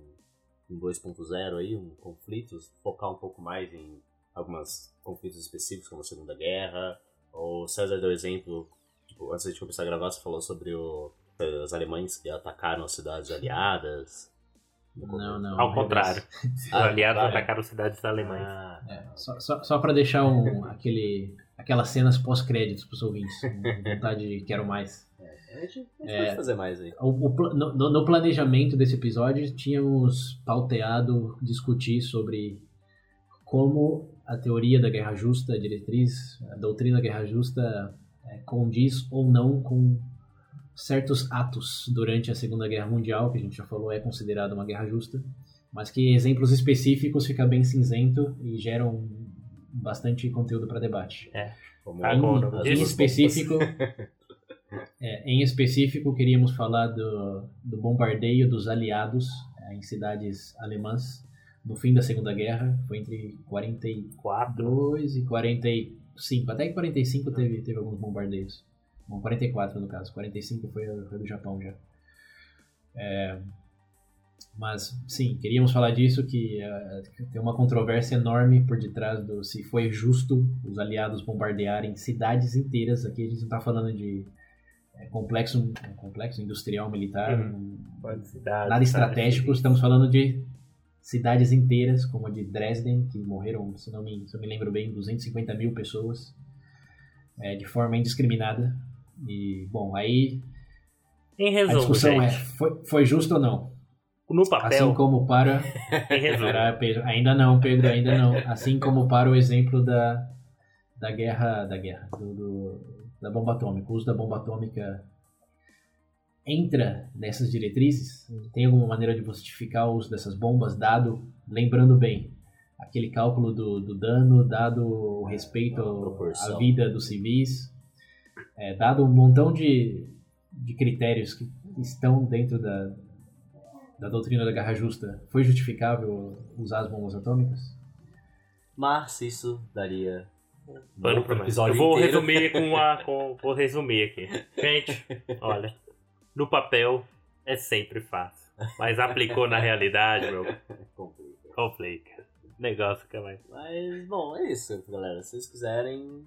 um, um 2.0 aí, um conflitos, focar um pouco mais em alguns conflitos específicos, como a Segunda Guerra, ou César deu exemplo, tipo, antes de começar a gravar, você falou sobre o, os alemães que atacaram as cidades aliadas, não, não. Ao contrário. Os ah, aliados claro. atacaram cidades alemãs. Ah, é, só só, só para deixar um, aquele, aquelas cenas pós-créditos para os ouvintes. vontade de quero mais. A gente, a gente é, pode fazer mais aí. O, o, no, no, planejamento desse episódio, tínhamos pauteado discutir sobre como a teoria da guerra justa, a diretriz, a doutrina da guerra justa é, condiz ou não com certos atos durante a Segunda Guerra Mundial, que a gente já falou é considerado uma guerra justa, mas que exemplos específicos fica bem cinzento e geram bastante conteúdo para debate. É. Em, em específico, é, em específico, queríamos falar do, do bombardeio dos aliados é, em cidades alemãs no fim da Segunda Guerra, foi entre 42 e 45, até que 45 teve, teve alguns bombardeios. Bom, 44 no caso, 45 foi, foi do Japão já. É, mas, sim, queríamos falar disso, que uh, tem uma controvérsia enorme por detrás do se foi justo os aliados bombardearem cidades inteiras. Aqui a gente não está falando de é, complexo, complexo industrial militar, hum, cidade, nada estratégico, estamos falando de cidades inteiras, como a de Dresden, que morreram, se não me, se eu me lembro bem, 250 mil pessoas é, de forma indiscriminada. E, bom, aí Em a resumo, discussão é: gente. foi, foi justo ou não? No papel, Assim como para. em resumo. Era, Pedro, ainda não, Pedro, ainda não. Assim como para o exemplo da, da guerra. Da guerra. Do, do- da bomba atômica. O uso da bomba atômica entra nessas diretrizes? Tem alguma maneira de justificar o uso dessas bombas, dado, lembrando bem, aquele cálculo do, do dano, dado o respeito à vida dos civis, é, dado um montão de, de critérios que estão dentro da, da doutrina da guerra justa, foi justificável usar as bombas atômicas? Mas isso daria Pano mais. episódio Eu vou inteiro. resumir com uma. Com, vou resumir aqui. Gente, olha. No papel é sempre fácil. Mas aplicou na realidade, meu. Complica. Complica. Negócio que vai. Mas, bom, é isso, galera. Se vocês quiserem,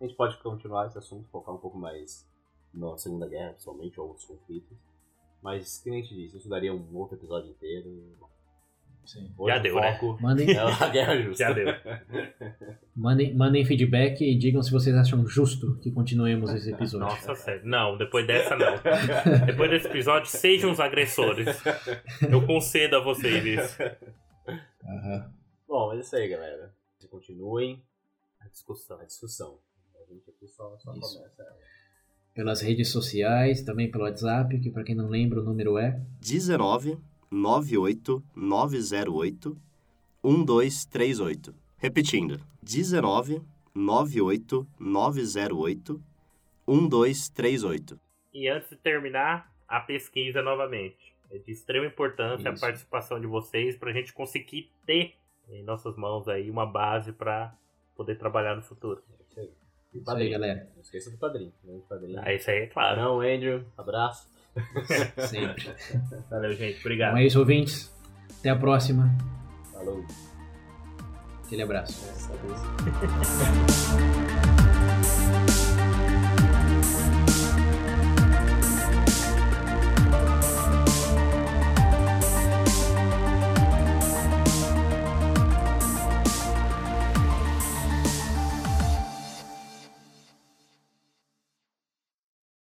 a gente pode continuar esse assunto, focar um pouco mais na Segunda Guerra, principalmente, ou outros conflitos. Mas, como a gente disse, isso daria um outro episódio inteiro. Sim. Hoje Já deu, né? foco Mandem, é a Guerra Justa. Já deu. mandem, mandem feedback e digam se vocês acham justo que continuemos esse episódio. Nossa, sério. Não, depois dessa não. Depois desse episódio, sejam os agressores. Eu concedo a vocês isso. Aham. Bom, mas é isso aí, galera. Continuem A discussão. a discussão. A gente aqui só, só Isso. começa. Pelas redes sociais, também pelo WhatsApp, que para quem não lembra o número é 19 98 908 1238. Repetindo, 19 98 908 1238. E antes de terminar, a pesquisa novamente. É de extrema importância Isso. a participação de vocês para a gente conseguir ter em nossas mãos aí uma base para poder trabalhar no futuro. É isso aí. E isso aí, galera. Não esqueça do padrinho. né? Do padrinho. Ah, isso aí é claro. Não, Andrew. Abraço. Sempre. Valeu, gente. Obrigado. Então é isso, ouvintes. Até a próxima. Falou. Aquele abraço. Graças a Deus.